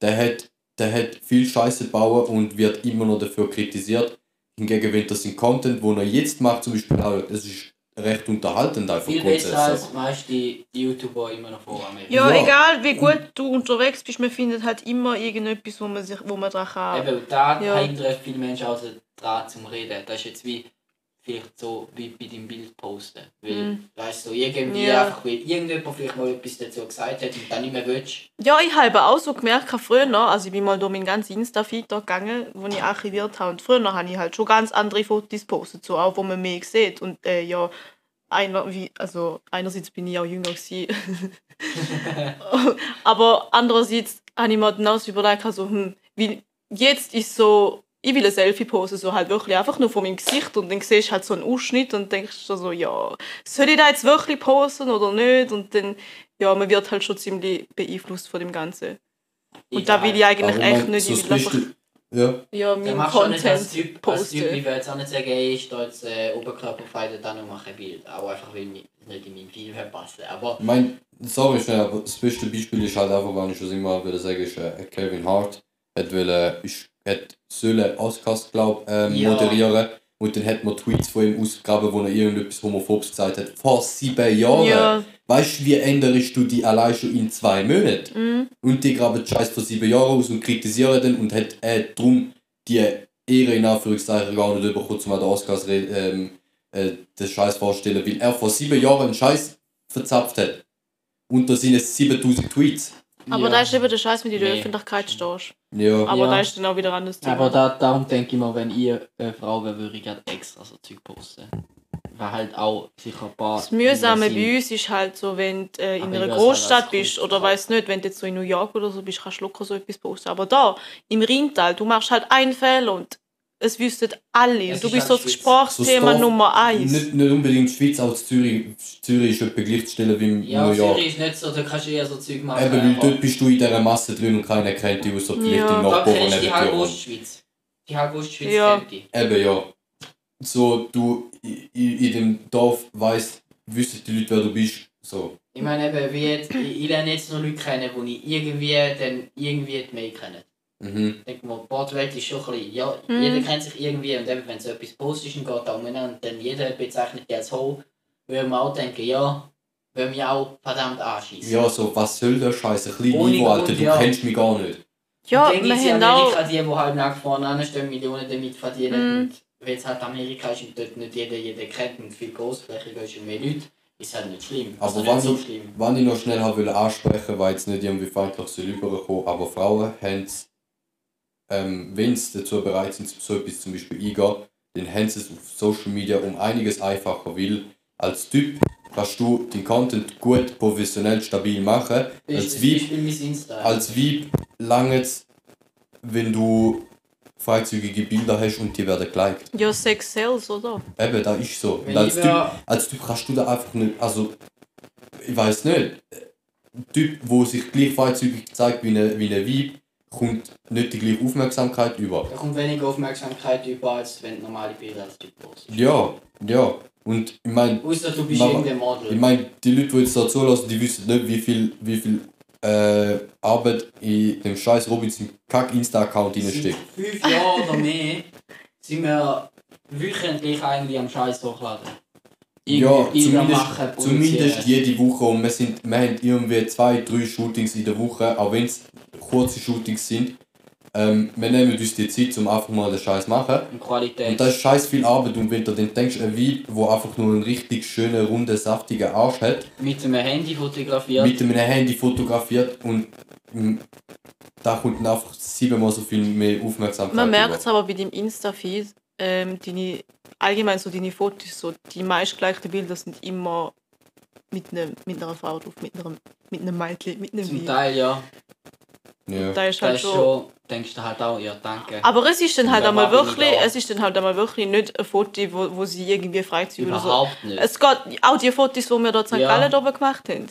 Speaker 3: Der hat, der hat viel Scheiße gebaut und wird immer noch dafür kritisiert. Hingegen, wenn das in Content, wo er jetzt macht, zum Beispiel, auch, das ist recht unterhaltend einfach
Speaker 2: Viel besser als meist die, die YouTuber immer noch vor Amerika.
Speaker 1: Ja,
Speaker 3: Ja.
Speaker 1: egal wie gut du unterwegs bist, man findet halt immer irgendetwas, wo man, sich, wo man dran kann.
Speaker 2: Eben, da
Speaker 1: Ja.
Speaker 2: hindern viele Menschen auch dran zum Reden. Das ist jetzt wie vielleicht so wie bei deinem Bild posten. Weil,
Speaker 1: Mhm.
Speaker 2: weißt du, irgendwie
Speaker 1: Ja.
Speaker 2: einfach, weil irgendjemand vielleicht mal etwas dazu gesagt hat und dann nicht mehr willst.
Speaker 1: Ja, ich habe auch so gemerkt, früher, also ich bin mal durch meinen ganzen Insta-Feed gegangen, wo ich archiviert habe. Und früher habe ich halt schon ganz andere Fotos gepostet, so auch, wo man mehr sieht. Und äh, ja, einer, wie, also einerseits bin ich auch jünger gewesen. Aber andererseits habe ich mir dann auch so überlegt, also, hm, weil jetzt ist so, ich will ein Selfie posten, so halt wirklich einfach nur von meinem Gesicht und dann siehst du halt so einen Ausschnitt und denkst so, ja, soll ich da jetzt wirklich posten oder nicht? Und dann, ja, man wird halt schon ziemlich beeinflusst von dem Ganzen. Und da will ich eigentlich
Speaker 3: Aber
Speaker 1: echt
Speaker 3: mein-
Speaker 1: nicht,
Speaker 3: so
Speaker 1: ich will einfach
Speaker 3: Ja,
Speaker 1: ja, meinen
Speaker 2: machst du auch nicht als
Speaker 1: Content
Speaker 2: Typ, als Typ, ich
Speaker 1: posten.
Speaker 2: will jetzt auch nicht sagen, ey, ich stehe jetzt äh, Oberkörperfreie, dann noch mache ein Bild. Auch einfach, weil mir nicht in meinem Film passen. Aber
Speaker 3: mein, sorry schnell, aber das beste Beispiel ist halt einfach, wenn ich schon immer würde sagen, ist äh, Kevin Hart. Hat, wollen, ist, hat sollen Oscars, glaub, ähm,
Speaker 2: Ja.
Speaker 3: moderieren. Und dann hat man Tweets von ihm ausgegraben, wo er irgendetwas Homophobes gesagt hat. Vor sieben Jahren.
Speaker 1: Ja,
Speaker 3: Weißt du, wie änderst du die allein schon in zwei Monaten?
Speaker 1: mhm.
Speaker 3: Und die graben Scheiß vor sieben Jahren aus und kritisieren den und hat äh, drum die Ehre in Anführungszeichen gar nicht bekommen, um an den Oscars ähm, äh, den Scheiß vorstellen, weil er vor sieben Jahren einen Scheiß verzapft hat. Und da sind es 7000 Tweets.
Speaker 1: Aber
Speaker 2: ja.
Speaker 1: da ist eben der Scheiß, wenn du in der
Speaker 2: Nee.
Speaker 1: Öffentlichkeit stehst.
Speaker 3: Ja.
Speaker 1: Aber
Speaker 2: Ja.
Speaker 1: da ist dann auch wieder ein anderes Thema.
Speaker 2: Aber da, darum denke ich mir, wenn ihr eine Frau wäre, würde ich gerade extra so Zeug posten. Weil halt auch sicher ein paar.
Speaker 1: Das Mühsame
Speaker 2: sind.
Speaker 1: bei uns ist halt so, wenn du äh, in
Speaker 2: Aber
Speaker 1: einer Großstadt bist
Speaker 2: Kunst
Speaker 1: oder weiß nicht, wenn du jetzt so in New York oder so bist, kannst du locker so etwas posten. Aber da, im Rheintal, du machst halt einen Fehler und es wüssten alle.
Speaker 2: Es
Speaker 1: du
Speaker 2: ist
Speaker 1: bist so das. Gesprächsthema
Speaker 3: So
Speaker 1: Nummer eins.
Speaker 3: Nicht, nicht unbedingt die Schweiz, auch Zürich. Zürich ist etwa gleichzustellen wie in
Speaker 2: Ja,
Speaker 3: New York.
Speaker 2: Zürich ist nicht so, da kannst du eher so Zeug machen.
Speaker 3: Eben, weil
Speaker 2: aber-
Speaker 3: dort bist du in dieser Masse drin und keiner kennt dich, außer vielleicht
Speaker 1: Ja.
Speaker 3: im
Speaker 2: Da
Speaker 3: Nachbarn, der
Speaker 2: kennst du die
Speaker 3: neben
Speaker 2: halbe
Speaker 3: dir.
Speaker 2: Ostschweiz. Die halbe Ostschweiz
Speaker 1: Ja.
Speaker 2: kennt die.
Speaker 3: Eben, ja. So, du in, in dem Dorf weißt, wissen die Leute, wer du bist. So.
Speaker 2: Ich meine eben, wie jetzt, ich, ich lerne jetzt noch Leute kennen, die ich irgendwie dann irgendwie die Mail kennen.
Speaker 3: Mhm.
Speaker 2: Ich denke mal, die Bordwelt ist schon ein bisschen, ja,
Speaker 1: Mhm.
Speaker 2: jeder kennt sich irgendwie und eben, wenn so etwas und geht da umeinander, dann jeder bezeichnet dich als Ho, würde man auch denken, ja, würde mich auch verdammt anschießen.
Speaker 3: Ja, so, was soll der Scheiß? Ein kleiner
Speaker 2: Ohne
Speaker 3: Niveau, Alter, du
Speaker 2: ja.
Speaker 3: kennst mich gar nicht.
Speaker 1: ja,
Speaker 2: dann
Speaker 1: wir
Speaker 2: gibt es
Speaker 1: auch...
Speaker 2: Amerika die, die halt nach vorne anstehen, Millionen damit verdienen.
Speaker 1: Mhm.
Speaker 2: Und wenn es halt Amerika ist und dort nicht jeder jeden kennt und viel großflächiger ist und mehr Leute, ist halt nicht schlimm.
Speaker 3: Aber
Speaker 2: also
Speaker 3: wann
Speaker 2: nicht so
Speaker 3: ich-
Speaker 2: schlimm.
Speaker 3: Was ich noch schnell habe wollte ansprechen, weil jetzt nicht irgendwie feindlich soll rüberkommen, aber Frauen haben es, ähm, wenn sie dazu bereit sind, so etwas zum Beispiel eingehen, dann haben sie es auf Social Media um einiges einfacher, weil als Typ kannst du den Content gut, professionell, stabil machen. Als Weib
Speaker 2: Beispiel mein Insta.
Speaker 3: als Weib lange es, wenn du freizügige Bilder hast und die werden geliked.
Speaker 1: Ja, Sex Sales, oder?
Speaker 3: Eben, da ist so. Und als
Speaker 2: ich
Speaker 3: typ, als typ kannst du da einfach nicht, also, ich weiß nicht, ein Typ, der sich gleich freizügig zeigt wie eine, wie eine Weib, kommt nicht die gleiche Aufmerksamkeit über.
Speaker 2: Da kommt weniger Aufmerksamkeit über, als wenn normale Bilder als Typ postest.
Speaker 3: Ja, ja. Und ich meine,
Speaker 2: Außer du bist
Speaker 3: Aber-
Speaker 2: irgendein Model.
Speaker 3: ich mein, die Leute, die jetzt da zulassen, die wissen nicht, wie viel, wie viel äh, Arbeit in dem scheiß Robinson Kack Insta-Account
Speaker 2: Seit
Speaker 3: steckt.
Speaker 2: fünf Jahren oder mehr sind wir wöchentlich eigentlich am Scheiß hochladen.
Speaker 3: Ja, zumindest,
Speaker 2: machen,
Speaker 3: zumindest jede Woche und wir, sind, wir haben irgendwie zwei, drei Shootings in der Woche, auch wenn es kurze Shootings sind. Ähm, wir nehmen uns die Zeit, um einfach mal den Scheiß zu machen.
Speaker 2: Und Qualität.
Speaker 3: Und das ist scheiß viel Arbeit und wenn du dann denkst, ein Weib, wo einfach nur einen richtig schönen, runden, saftigen Arsch hat,
Speaker 2: mit einem Handy fotografiert.
Speaker 3: mit einem Handy fotografiert und mm, da kommt dann einfach siebenmal so viel mehr Aufmerksamkeit.
Speaker 1: Man merkt es aber bei deinem Insta-Feed, ähm, deine, allgemein so deine Fotos, so die meistgleichen Bilder sind immer mit, einem, mit einer Frau drauf, mit, einer, mit einem Mädchen, mit einem
Speaker 2: Zum
Speaker 1: Weib.
Speaker 2: Teil ja.
Speaker 3: Ja.
Speaker 1: Da ist
Speaker 2: Da
Speaker 1: halt
Speaker 2: ist
Speaker 1: schon...
Speaker 2: schon, denkst du halt auch, ja danke.
Speaker 1: Aber es ist dann halt einmal wirklich,
Speaker 2: da.
Speaker 1: es ist dann halt einmal wirklich nicht ein Foto, wo, wo sie irgendwie freizügig oder so.
Speaker 2: Überhaupt nicht.
Speaker 1: Es geht, auch die Fotos, die wir dort in St.
Speaker 2: Ja.
Speaker 1: Gallen oben gemacht haben,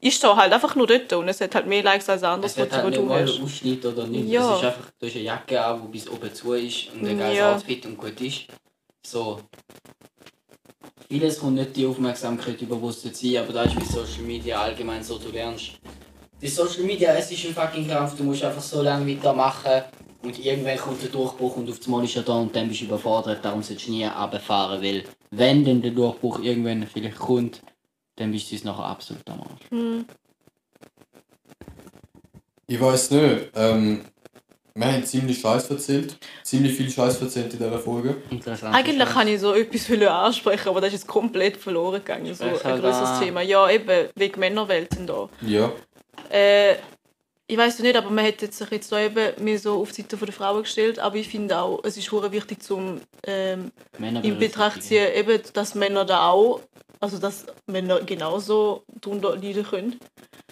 Speaker 1: ist da halt einfach nur dort und es hat halt mehr Likes als anderes Foto,
Speaker 2: halt
Speaker 1: das du
Speaker 2: mal
Speaker 1: hast.
Speaker 2: einen Ausschnitt oder nicht.
Speaker 1: Ja.
Speaker 2: Es ist einfach, du hast eine Jacke an, die bis oben zu ist und ein geiles
Speaker 1: Ja.
Speaker 2: Outfit und gut ist. So. Vieles kommt nicht die Aufmerksamkeit über, es dort sein, aber da ist wie Social Media allgemein so, du lernst. Die Social Media, es ist ein fucking Kampf, du musst einfach so lange weitermachen und irgendwann kommt der Durchbruch und auf einmal ist er da und dann bist du überfordert, darum solltest du nie runterfahren, weil wenn dann der Durchbruch irgendwann vielleicht kommt, dann bist du es nachher absolut am Arsch.
Speaker 1: Hm.
Speaker 3: Ich weiß nicht. Ähm, wir haben ziemlich Scheiß erzählt. Ziemlich viel Scheiß erzählt in dieser Folge.
Speaker 2: Interessant.
Speaker 1: Eigentlich kann ich so etwas ansprechen, aber das ist jetzt komplett verloren gegangen. So ein
Speaker 2: halt
Speaker 1: größeres. Thema. Ja, eben, wegen Männerwelten da.
Speaker 3: Ja.
Speaker 1: Äh, ich weiß nicht, aber man hat jetzt sich jetzt da eben mehr so auf die Seite der Frauen gestellt, aber ich finde auch, es ist hure wichtig zum ähm, in Betracht ziehen, eben, dass Männer da auch, also dass Männer genauso drunter leiden können.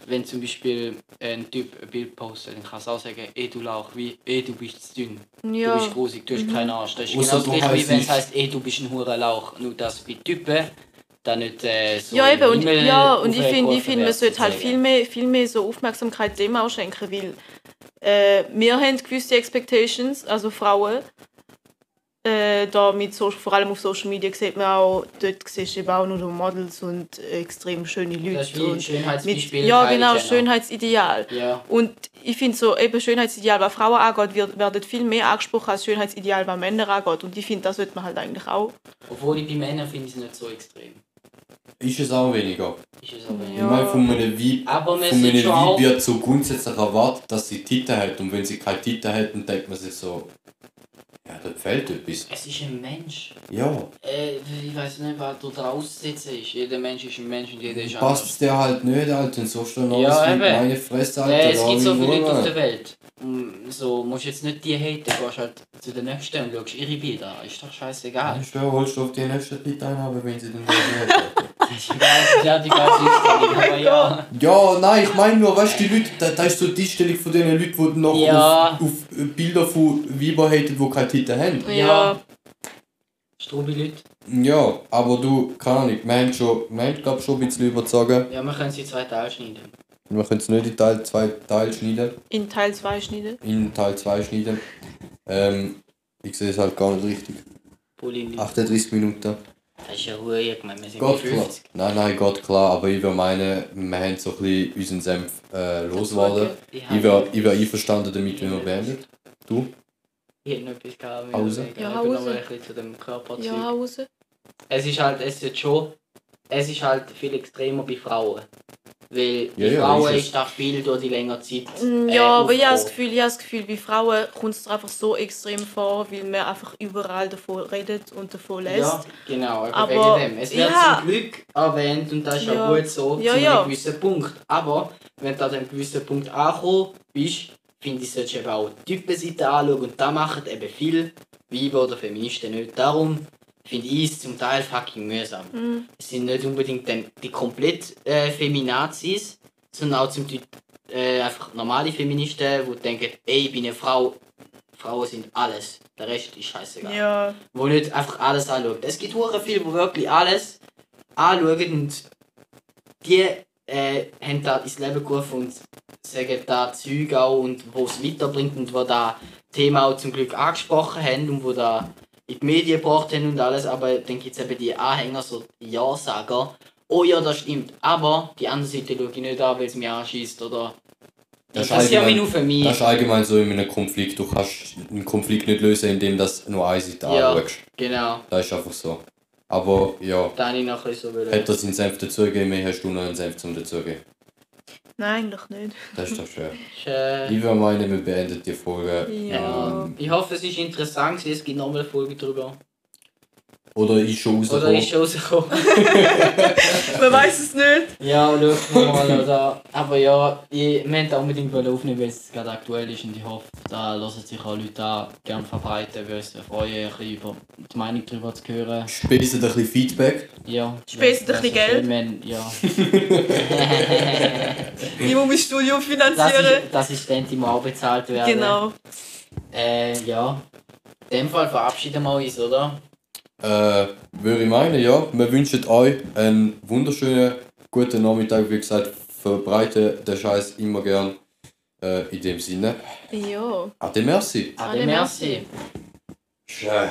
Speaker 2: Wenn zum Beispiel ein Typ ein Bild postet, dann kannst du auch sagen, ey du Lauch, wie, ey du bist zu dünn, du
Speaker 1: Ja,
Speaker 2: bist grusig, du hast keinen Arsch. Das ist
Speaker 3: Ausser
Speaker 2: genau
Speaker 3: du
Speaker 2: das gleiche, wie wenn es
Speaker 3: heisst-
Speaker 2: ey du bist ein hoher Lauch. Nur dass bei Typen dann nicht äh, so
Speaker 1: ja eben, und, ja, und ich finde, ich find, man sollte halt viel mehr, viel mehr so Aufmerksamkeit dem auch schenken, weil äh, wir haben gewisse Expectations, also Frauen, äh, da mit so, vor allem auf Social Media sieht man auch, dort siehst du eben auch nur Models und extrem schöne Leute.
Speaker 2: Das ist wie ein Schönheitsbeispiel.
Speaker 1: mit, ja, genau. Schönheitsideal.
Speaker 2: Ja,
Speaker 1: Und ich finde so, eben Schönheitsideal, was Frauen angeht, wird, werden viel mehr angesprochen als Schönheitsideal, was Männer angeht. Und ich finde, das sollte man halt eigentlich auch.
Speaker 2: obwohl ich bei Männern finde ich es nicht so extrem.
Speaker 3: Ist es auch weniger.
Speaker 2: Ist es aber
Speaker 3: Ich
Speaker 1: Ja.
Speaker 3: meine, von einem Weib,
Speaker 2: Aber
Speaker 3: von einem Weib
Speaker 2: auch...
Speaker 3: wird so grundsätzlich erwartet, dass sie Titel hat. Und wenn sie keine Titel hat, dann denkt man sich so, ja, da fehlt etwas.
Speaker 2: Es ist ein Mensch.
Speaker 3: Ja,
Speaker 2: Äh, ich weiß nicht, was da draußen ist. Jeder Mensch ist ein Mensch und jeder ist
Speaker 3: passt
Speaker 2: anders.
Speaker 3: es dir halt nicht, Alter. Und so stehen alles
Speaker 2: Ja, eben.
Speaker 3: meine Fresse, Alter.
Speaker 2: Äh, es gibt so viele Leute auf der Welt. Und so musst du jetzt nicht die haten, du gehst halt zu den nächsten und schaust ihre Bilder an. Ist doch scheißegal.
Speaker 3: Ich schwöre, holst du auf die nächste Titel ein, aber wenn sie dann nicht hat.
Speaker 2: ja, die ganze Einstellung, aber ja.
Speaker 3: Ja, nein, ich meine nur, weißt du, die Leute, da, da ist so die Einstellung von den Leuten, die noch
Speaker 2: Ja.
Speaker 3: auf, auf Bilder von Weibern haten, die keine Titel haben.
Speaker 2: Ja. Strubi-Leute.
Speaker 3: Ja, aber du, keine Ahnung, wir haben, schon, wir haben glaub, schon ein bisschen überzogen.
Speaker 2: Ja, wir können sie in zwei Teile schneiden.
Speaker 3: Wir können es nicht in Teil 2 Teil schneiden,
Speaker 1: In Teil 2 schneiden.
Speaker 3: in Teil 2 schneiden. Ähm, ich sehe es halt gar nicht richtig.
Speaker 2: Polini.
Speaker 3: 38 Minuten.
Speaker 2: Das ist ja ruhig, ich meine, wir sind
Speaker 3: Geht
Speaker 2: bei
Speaker 3: klar.
Speaker 2: 50.
Speaker 3: Nein, nein, geht klar, aber ich würde meinen, wir haben so ein bisschen unseren Senf äh, losgeworden.
Speaker 2: Ich
Speaker 3: wäre einverstanden damit, wenn wir beenden. Du?
Speaker 2: Ich noch etwas gehabt.
Speaker 3: Hause?
Speaker 2: Hause?
Speaker 1: Ja,
Speaker 2: ich bin noch
Speaker 1: Hause.
Speaker 2: mal ein bisschen zu dem Körperzeug.
Speaker 1: Ja, raus.
Speaker 2: Es ist halt, es ist schon, es ist halt viel extremer bei Frauen. Weil bei
Speaker 3: Ja, ja,
Speaker 2: Frauen
Speaker 3: ist
Speaker 2: das viel durch die längere Zeit.
Speaker 1: Mm,
Speaker 2: äh,
Speaker 1: Ja, aber ich habe das. Gefühl, ich habe das Gefühl, bei Frauen kommt es einfach so extrem vor, weil man einfach überall davon redet und davon lässt.
Speaker 2: Ja, genau,
Speaker 1: Aber-
Speaker 2: wegen dem. Es wird
Speaker 1: ja.
Speaker 2: zum Glück erwähnt und das ist ja,
Speaker 1: Ja.
Speaker 2: gut so,
Speaker 1: Ja,
Speaker 2: zu
Speaker 1: ja.
Speaker 2: einem gewissen Punkt. Aber wenn du an einem gewissen Punkt angekommen bist, finde ich, solltest du eben auch die Typenseite anschauen und da machen eben viele Weiber oder Feministen nicht. Darum finde ich es zum Teil fucking mühsam.
Speaker 1: Mhm.
Speaker 2: Es sind nicht unbedingt dann die komplett äh, Feminazis, sondern auch zum Teil äh, einfach normale Feministen, die denken, ey, ich bin eine Frau, Frauen sind alles, der Rest ist scheißegal.
Speaker 1: Ja.
Speaker 2: Wo nicht einfach alles anschauen. Es gibt hure viele, die wirklich alles anschauen und die äh, haben da ins Leben gerufen und sagen da Zeug auch und wo es weiterbringt und wo da Thema auch zum Glück angesprochen haben und wo da in die Medien gebracht haben und alles, aber dann gibt es eben die Anhänger, so die Ja-Sager. Oh ja, das stimmt, aber die andere Seite schaue ich nicht an, weil es mich anschießt oder
Speaker 3: Das
Speaker 2: das
Speaker 3: ist
Speaker 2: ja nur für mich.
Speaker 3: Das ist allgemein so in einem Konflikt. Du kannst einen Konflikt nicht lösen, indem du nur eine Seite
Speaker 2: Ja.
Speaker 3: anschaust.
Speaker 2: Genau,
Speaker 3: Das ist einfach so. Aber ja,
Speaker 2: da ich bisschen so wollen.
Speaker 3: hätte er seinen Senf dazugegeben, hast du noch einen Senf zum dazugeben.
Speaker 1: Nein, doch nicht.
Speaker 3: Das ist doch schön.
Speaker 2: Äh,
Speaker 3: Ich würde meinen, wir beenden die Folge.
Speaker 1: Ja.
Speaker 2: Ähm, ich hoffe, es ist interessant. Es gibt nochmal eine Folge drüber.
Speaker 3: Oder ich schon
Speaker 2: Oder ist schon rausgekommen.
Speaker 1: Man weiß es nicht.
Speaker 2: ja, schauen wir mal. Oder. Aber ja, ich, wir da unbedingt aufnehmen, weil es gerade aktuell ist. Und ich hoffe, da lassen sich auch Leute an, gerne verbreiten. Wir uns freuen, ein bisschen über die Meinung darüber zu hören.
Speaker 3: Spätestens ein bisschen Feedback.
Speaker 2: Ja,
Speaker 1: Spätestens
Speaker 2: das
Speaker 1: ein bisschen
Speaker 2: wäre so
Speaker 1: Geld.
Speaker 2: Wenn, ja.
Speaker 1: Ich muss mein Studium
Speaker 2: Das
Speaker 1: finanzieren.
Speaker 2: ist, das ist dann, die mal auch bezahlt werden.
Speaker 1: Genau.
Speaker 2: Äh, ja. In dem Fall verabschieden wir uns, oder?
Speaker 3: Äh, würde ich meinen, ja. Wir wünschen euch einen wunderschönen guten Nachmittag. Wie gesagt, verbreite den Scheiß immer gern. Äh, in dem Sinne.
Speaker 1: Ja.
Speaker 3: Ade merci.
Speaker 2: Ade,
Speaker 1: Ade,
Speaker 2: merci.
Speaker 3: Schön.